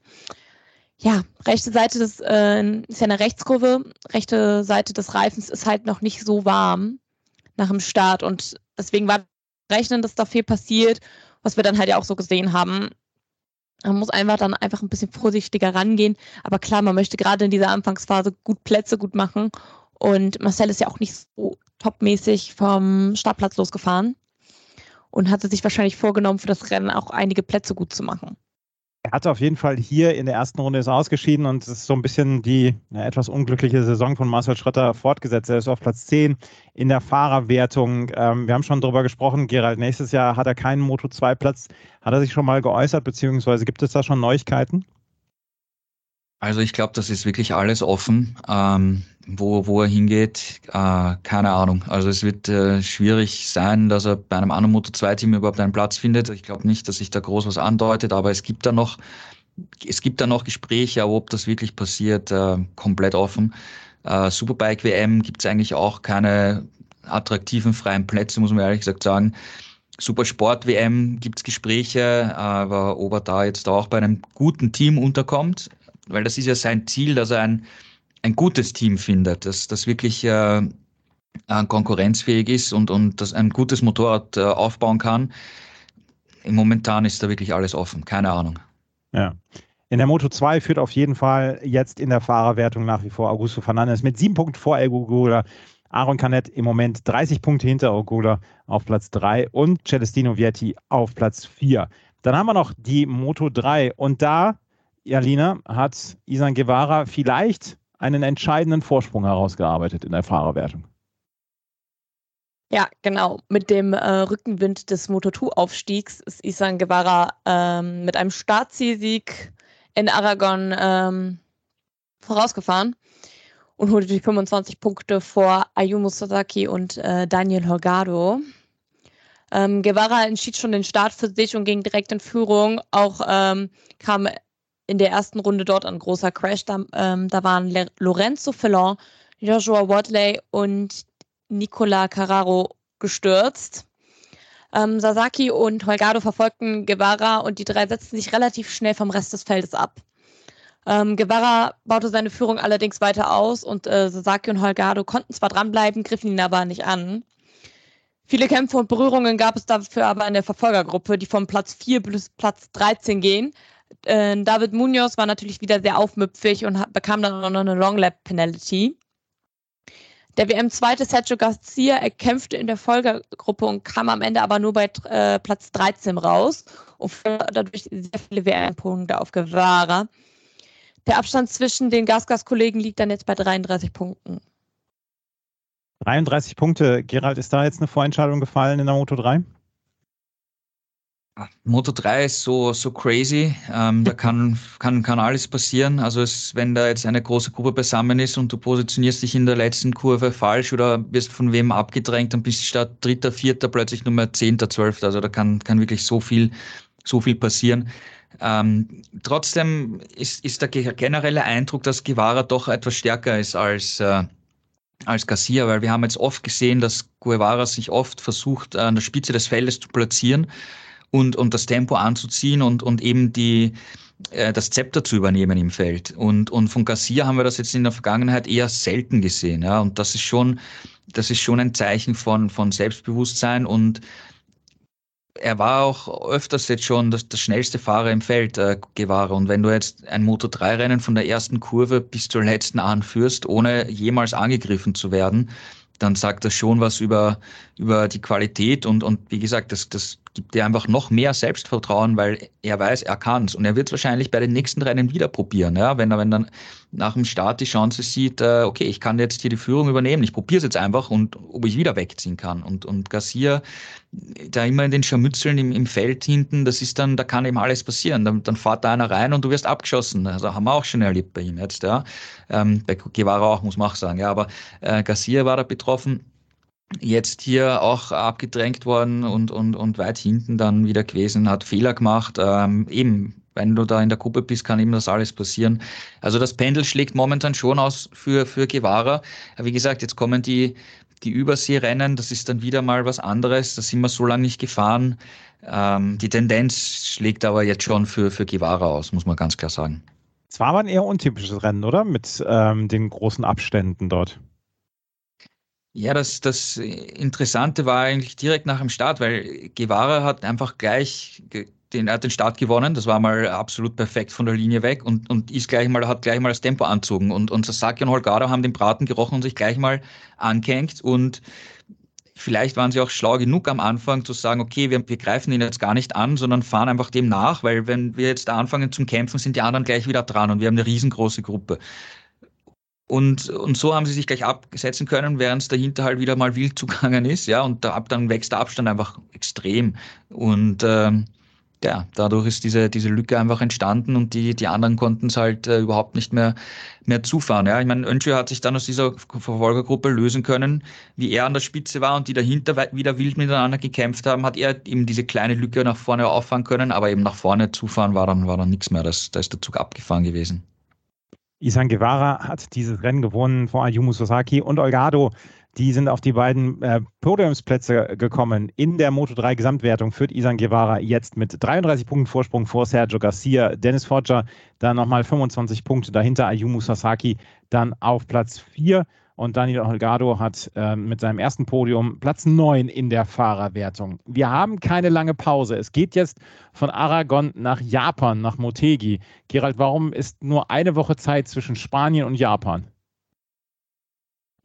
Ja, rechte Seite des, äh, ist ja eine Rechtskurve, rechte Seite des Reifens ist halt noch nicht so warm nach dem Start und deswegen war rechnen, dass da viel passiert was wir dann halt ja auch so gesehen haben. Man muss einfach dann einfach ein bisschen vorsichtiger rangehen. Aber klar, man möchte gerade in dieser Anfangsphase gut Plätze gut machen. Und Marcel ist ja auch nicht so topmäßig vom Startplatz losgefahren und hatte sich wahrscheinlich vorgenommen, für das Rennen auch einige Plätze gut zu machen. Er hatte auf jeden Fall hier in der ersten Runde ist ausgeschieden und es ist so ein bisschen die ja, etwas unglückliche Saison von Marcel Schrötter fortgesetzt. Er ist auf Platz 10 in der Fahrerwertung. Ähm, wir haben schon darüber gesprochen, Gerald, nächstes Jahr hat er keinen Moto2-Platz. Hat er sich schon mal geäußert, beziehungsweise gibt es da schon Neuigkeiten? Also ich glaube, das ist wirklich alles offen. Ähm, wo, wo er hingeht, äh, keine Ahnung. Also es wird äh, schwierig sein, dass er bei einem anderen Moto2-Team überhaupt einen Platz findet. Ich glaube nicht, dass sich da groß was andeutet, aber es gibt da noch, es gibt da noch Gespräche, aber ob das wirklich passiert, äh, komplett offen. Äh, Superbike WM gibt es eigentlich auch keine attraktiven freien Plätze, muss man ehrlich gesagt sagen. Supersport WM gibt es Gespräche, aber ob er da jetzt auch bei einem guten Team unterkommt, weil das ist ja sein Ziel, dass er ein ein gutes Team findet, das, das wirklich äh, konkurrenzfähig ist und, und das ein gutes Motorrad äh, aufbauen kann. Momentan ist da wirklich alles offen, keine Ahnung. Ja. In der Moto 2 führt auf jeden Fall jetzt in der Fahrerwertung nach wie vor Augusto Fernandes mit sieben Punkten vor El Gugola. Aaron Canet im Moment 30 Punkte hinter Ogola auf Platz 3 und Celestino Vietti auf Platz 4. Dann haben wir noch die Moto 3 und da, Jalina, hat Isan Guevara vielleicht einen entscheidenden Vorsprung herausgearbeitet in der Fahrerwertung. Ja, genau. Mit dem äh, Rückenwind des Moto2-Aufstiegs ist Isan Guevara ähm, mit einem Startzielsieg in Aragon ähm, vorausgefahren und holte die 25 Punkte vor Ayumu Sasaki und äh, Daniel Holgado. Ähm, Guevara entschied schon den Start für sich und ging direkt in Führung. Auch ähm, kam in der ersten Runde dort ein großer Crash. Da, ähm, da waren Le Lorenzo Fellon, Joshua Wadley und Nicola Carraro gestürzt. Ähm, Sasaki und Holgado verfolgten Guevara und die drei setzten sich relativ schnell vom Rest des Feldes ab. Ähm, Guevara baute seine Führung allerdings weiter aus und äh, Sasaki und Holgado konnten zwar dranbleiben, griffen ihn aber nicht an. Viele Kämpfe und Berührungen gab es dafür aber in der Verfolgergruppe, die vom Platz 4 bis Platz 13 gehen. Äh, David Munoz war natürlich wieder sehr aufmüpfig und bekam dann auch noch eine Long Lap Penalty. Der WM-Zweite Sergio Garcia erkämpfte in der Folgegruppe und kam am Ende aber nur bei äh, Platz 13 raus und dadurch sehr viele WM-Punkte auf Guevara. Der Abstand zwischen den Gasgas-Kollegen liegt dann jetzt bei 33 Punkten. 33 Punkte. Gerald, ist da jetzt eine Vorentscheidung gefallen in der Moto 3? Moto 3 ist so, so crazy. Ähm, da kann, kann, kann alles passieren. Also es, wenn da jetzt eine große Gruppe beisammen ist und du positionierst dich in der letzten Kurve falsch oder wirst von wem abgedrängt, dann bist du statt dritter, vierter plötzlich Nummer zehnter, zwölfter. Also da kann, kann wirklich so viel, so viel passieren. Ähm, trotzdem ist, ist der generelle Eindruck, dass Guevara doch etwas stärker ist als, äh, als Garcia, weil wir haben jetzt oft gesehen, dass Guevara sich oft versucht, an der Spitze des Feldes zu platzieren und, und das Tempo anzuziehen und, und eben die, äh, das Zepter zu übernehmen im Feld. Und, und von Garcia haben wir das jetzt in der Vergangenheit eher selten gesehen. Ja? Und das ist schon, das ist schon ein Zeichen von, von Selbstbewusstsein und er war auch öfters jetzt schon das, das schnellste Fahrer im Feld, äh, Guevara. Und wenn du jetzt ein Moto3-Rennen von der ersten Kurve bis zur letzten anführst, ohne jemals angegriffen zu werden, dann sagt das schon was über, über die Qualität und, und wie gesagt, das, das gibt dir einfach noch mehr Selbstvertrauen, weil er weiß, er kann es. Und er wird es wahrscheinlich bei den nächsten Rennen wieder probieren. Ja? Wenn er wenn dann nach dem Start die Chance sieht, äh, okay, ich kann jetzt hier die Führung übernehmen, ich probiere es jetzt einfach und ob ich wieder wegziehen kann. Und, und Garcia, da immer in den Scharmützeln im, im Feld hinten, das ist dann, da kann eben alles passieren. Dann, dann fährt da einer rein und du wirst abgeschossen. Also haben wir auch schon erlebt bei ihm jetzt, ja. Ähm, bei Guevara auch, muss man auch sagen. Ja, aber äh, Garcia war da betroffen jetzt hier auch abgedrängt worden und, und, und weit hinten dann wieder gewesen, hat Fehler gemacht. Ähm, eben, wenn du da in der Gruppe bist, kann eben das alles passieren. Also das Pendel schlägt momentan schon aus für, für Guevara. Wie gesagt, jetzt kommen die, die Überseerennen, das ist dann wieder mal was anderes. Da sind wir so lange nicht gefahren. Ähm, die Tendenz schlägt aber jetzt schon für, für Guevara aus, muss man ganz klar sagen. Es war aber ein eher untypisches Rennen, oder? Mit ähm, den großen Abständen dort. Ja, das, das Interessante war eigentlich direkt nach dem Start, weil Guevara hat einfach gleich den, hat den Start gewonnen, das war mal absolut perfekt von der Linie weg und, und ist gleich mal, hat gleich mal das Tempo anzogen. Und, und Sasaki und Holgado haben den Braten gerochen und sich gleich mal angehängt. Und vielleicht waren sie auch schlau genug am Anfang zu sagen, okay, wir, wir greifen ihn jetzt gar nicht an, sondern fahren einfach dem nach, weil wenn wir jetzt da anfangen zum Kämpfen, sind die anderen gleich wieder dran und wir haben eine riesengroße Gruppe. Und, und so haben sie sich gleich absetzen können, während es dahinter halt wieder mal wild zugangen ist, ja, und da, dann wächst der Abstand einfach extrem. Und ähm, ja, dadurch ist diese, diese Lücke einfach entstanden und die, die anderen konnten es halt äh, überhaupt nicht mehr, mehr zufahren. Ja. Ich meine, Önschö hat sich dann aus dieser Verfolgergruppe lösen können, wie er an der Spitze war und die dahinter wieder wild miteinander gekämpft haben, hat er eben diese kleine Lücke nach vorne auffahren können, aber eben nach vorne zufahren war dann, war dann nichts mehr. Da ist der Zug abgefahren gewesen. Isan Guevara hat dieses Rennen gewonnen vor Ayumu Sasaki und Olgado. Die sind auf die beiden äh, Podiumsplätze gekommen. In der Moto 3 Gesamtwertung führt Isan Guevara jetzt mit 33 Punkten Vorsprung vor Sergio Garcia. Dennis Foggia dann nochmal 25 Punkte dahinter. Ayumu Sasaki dann auf Platz 4. Und Daniel Holgado hat äh, mit seinem ersten Podium Platz 9 in der Fahrerwertung. Wir haben keine lange Pause. Es geht jetzt von Aragon nach Japan, nach Motegi. Gerald, warum ist nur eine Woche Zeit zwischen Spanien und Japan?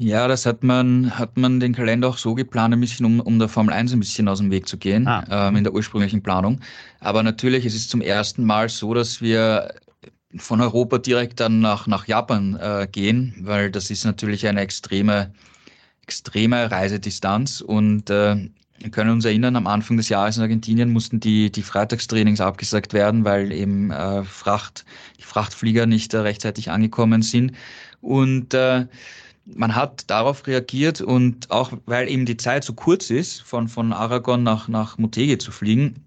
Ja, das hat man, hat man den Kalender auch so geplant, ein bisschen, um, um der Formel 1 ein bisschen aus dem Weg zu gehen, ah. ähm, in der ursprünglichen Planung. Aber natürlich, es ist zum ersten Mal so, dass wir von Europa direkt dann nach, nach Japan äh, gehen, weil das ist natürlich eine extreme, extreme Reisedistanz und äh, wir können uns erinnern, am Anfang des Jahres in Argentinien mussten die, die Freitagstrainings abgesagt werden, weil eben äh, Fracht, die Frachtflieger nicht äh, rechtzeitig angekommen sind. Und äh, man hat darauf reagiert und auch weil eben die Zeit so kurz ist, von, von Aragon nach, nach Motegi zu fliegen,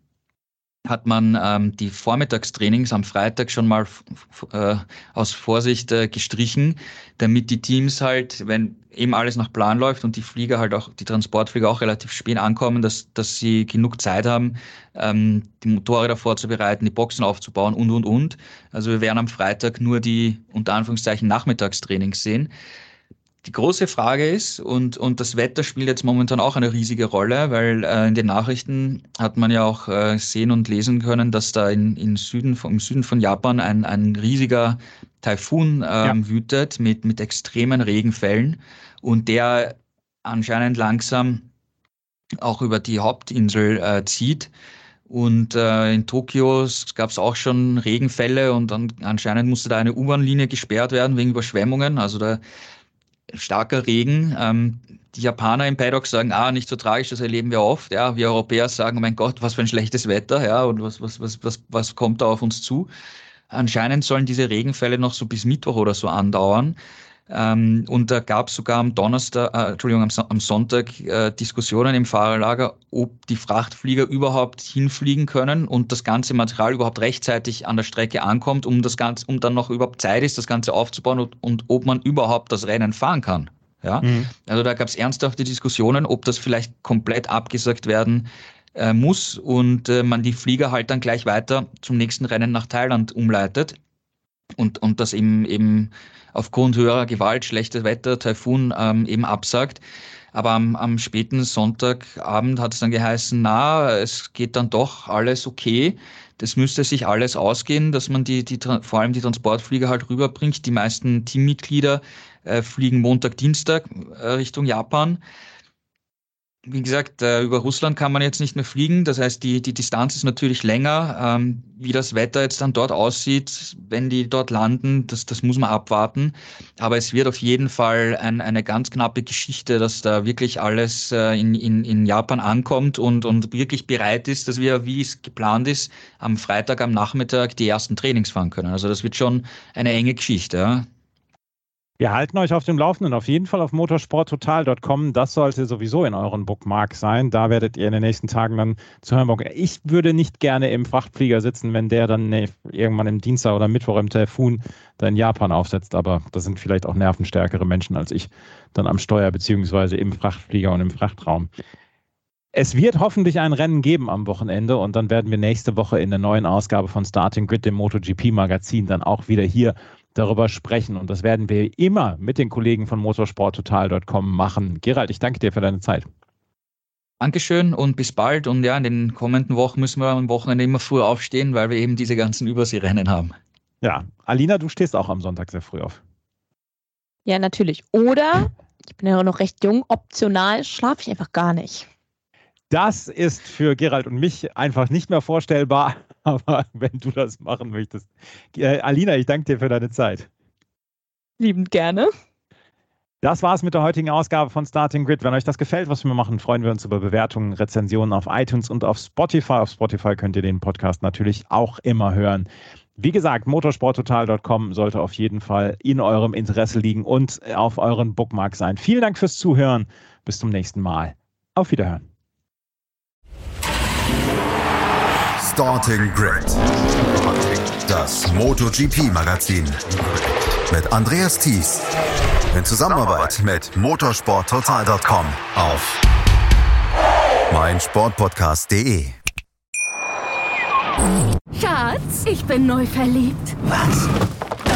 hat man ähm, die Vormittagstrainings am Freitag schon mal äh, aus Vorsicht äh, gestrichen, damit die Teams halt, wenn eben alles nach Plan läuft und die Flieger halt auch, die Transportflieger auch relativ spät ankommen, dass, dass sie genug Zeit haben, ähm, die Motorräder vorzubereiten, die Boxen aufzubauen und, und, und. Also wir werden am Freitag nur die, unter Anführungszeichen, Nachmittagstrainings sehen. Die große Frage ist, und, und das Wetter spielt jetzt momentan auch eine riesige Rolle, weil äh, in den Nachrichten hat man ja auch äh, sehen und lesen können, dass da in, in Süden, im Süden von Japan ein, ein riesiger Taifun ähm, ja. wütet mit, mit extremen Regenfällen und der anscheinend langsam auch über die Hauptinsel äh, zieht. Und äh, in Tokio gab es auch schon Regenfälle und dann anscheinend musste da eine U-Bahn-Linie gesperrt werden wegen Überschwemmungen. Also da starker Regen. Ähm, die Japaner im Paddock sagen, ah, nicht so tragisch, das erleben wir oft. Ja, wir Europäer sagen, mein Gott, was für ein schlechtes Wetter, ja, und was, was, was, was, was kommt da auf uns zu? Anscheinend sollen diese Regenfälle noch so bis Mittwoch oder so andauern. Ähm, und da gab es sogar am Donnerstag, äh, Entschuldigung, am, am Sonntag äh, Diskussionen im Fahrerlager, ob die Frachtflieger überhaupt hinfliegen können und das ganze Material überhaupt rechtzeitig an der Strecke ankommt, um das Ganze, um dann noch überhaupt Zeit ist, das Ganze aufzubauen und, und ob man überhaupt das Rennen fahren kann. Ja? Mhm. Also da gab es ernsthafte Diskussionen, ob das vielleicht komplett abgesagt werden äh, muss und äh, man die Flieger halt dann gleich weiter zum nächsten Rennen nach Thailand umleitet und, und das eben, eben aufgrund höherer Gewalt, schlechtes Wetter, Taifun ähm, eben absagt. Aber am, am späten Sonntagabend hat es dann geheißen, na, es geht dann doch alles okay. Das müsste sich alles ausgehen, dass man die, die vor allem die Transportflieger halt rüberbringt. Die meisten Teammitglieder äh, fliegen Montag, Dienstag äh, Richtung Japan wie gesagt, äh, über Russland kann man jetzt nicht mehr fliegen. Das heißt, die, die Distanz ist natürlich länger. Ähm, wie das Wetter jetzt dann dort aussieht, wenn die dort landen, das, das muss man abwarten. Aber es wird auf jeden Fall ein, eine ganz knappe Geschichte, dass da wirklich alles äh, in, in, in Japan ankommt und, und wirklich bereit ist, dass wir, wie es geplant ist, am Freitag am Nachmittag die ersten Trainings fahren können. Also das wird schon eine enge Geschichte. Ja. Wir halten euch auf dem Laufenden, auf jeden Fall auf motorsporttotal.com. Das sollte sowieso in euren Bookmark sein. Da werdet ihr in den nächsten Tagen dann zu hören. Ich würde nicht gerne im Frachtflieger sitzen, wenn der dann nee, irgendwann im Dienstag oder Mittwoch im Telefon da in Japan aufsetzt. Aber das sind vielleicht auch nervenstärkere Menschen als ich dann am Steuer beziehungsweise im Frachtflieger und im Frachtraum. Es wird hoffentlich ein Rennen geben am Wochenende und dann werden wir nächste Woche in der neuen Ausgabe von Starting Grid, dem MotoGP-Magazin, dann auch wieder hier darüber sprechen. Und das werden wir immer mit den Kollegen von motorsporttotal.com machen. Gerald, ich danke dir für deine Zeit. Dankeschön und bis bald. Und ja, in den kommenden Wochen müssen wir am Wochenende immer früh aufstehen, weil wir eben diese ganzen Überseerennen haben. Ja, Alina, du stehst auch am Sonntag sehr früh auf. Ja, natürlich. Oder, ich bin ja noch recht jung, optional schlafe ich einfach gar nicht. Das ist für Gerald und mich einfach nicht mehr vorstellbar. Aber wenn du das machen möchtest. Äh, Alina, ich danke dir für deine Zeit. Liebend gerne. Das war's mit der heutigen Ausgabe von Starting Grid. Wenn euch das gefällt, was wir machen, freuen wir uns über Bewertungen, Rezensionen auf iTunes und auf Spotify. Auf Spotify könnt ihr den Podcast natürlich auch immer hören. Wie gesagt, motorsporttotal.com sollte auf jeden Fall in eurem Interesse liegen und auf euren Bookmark sein. Vielen Dank fürs Zuhören. Bis zum nächsten Mal. Auf Wiederhören. Starting Grid. Das MotoGP-Magazin. Mit Andreas Thies. In Zusammenarbeit mit motorsporttotal.com auf meinsportpodcast.de. Schatz, ich bin neu verliebt. Was?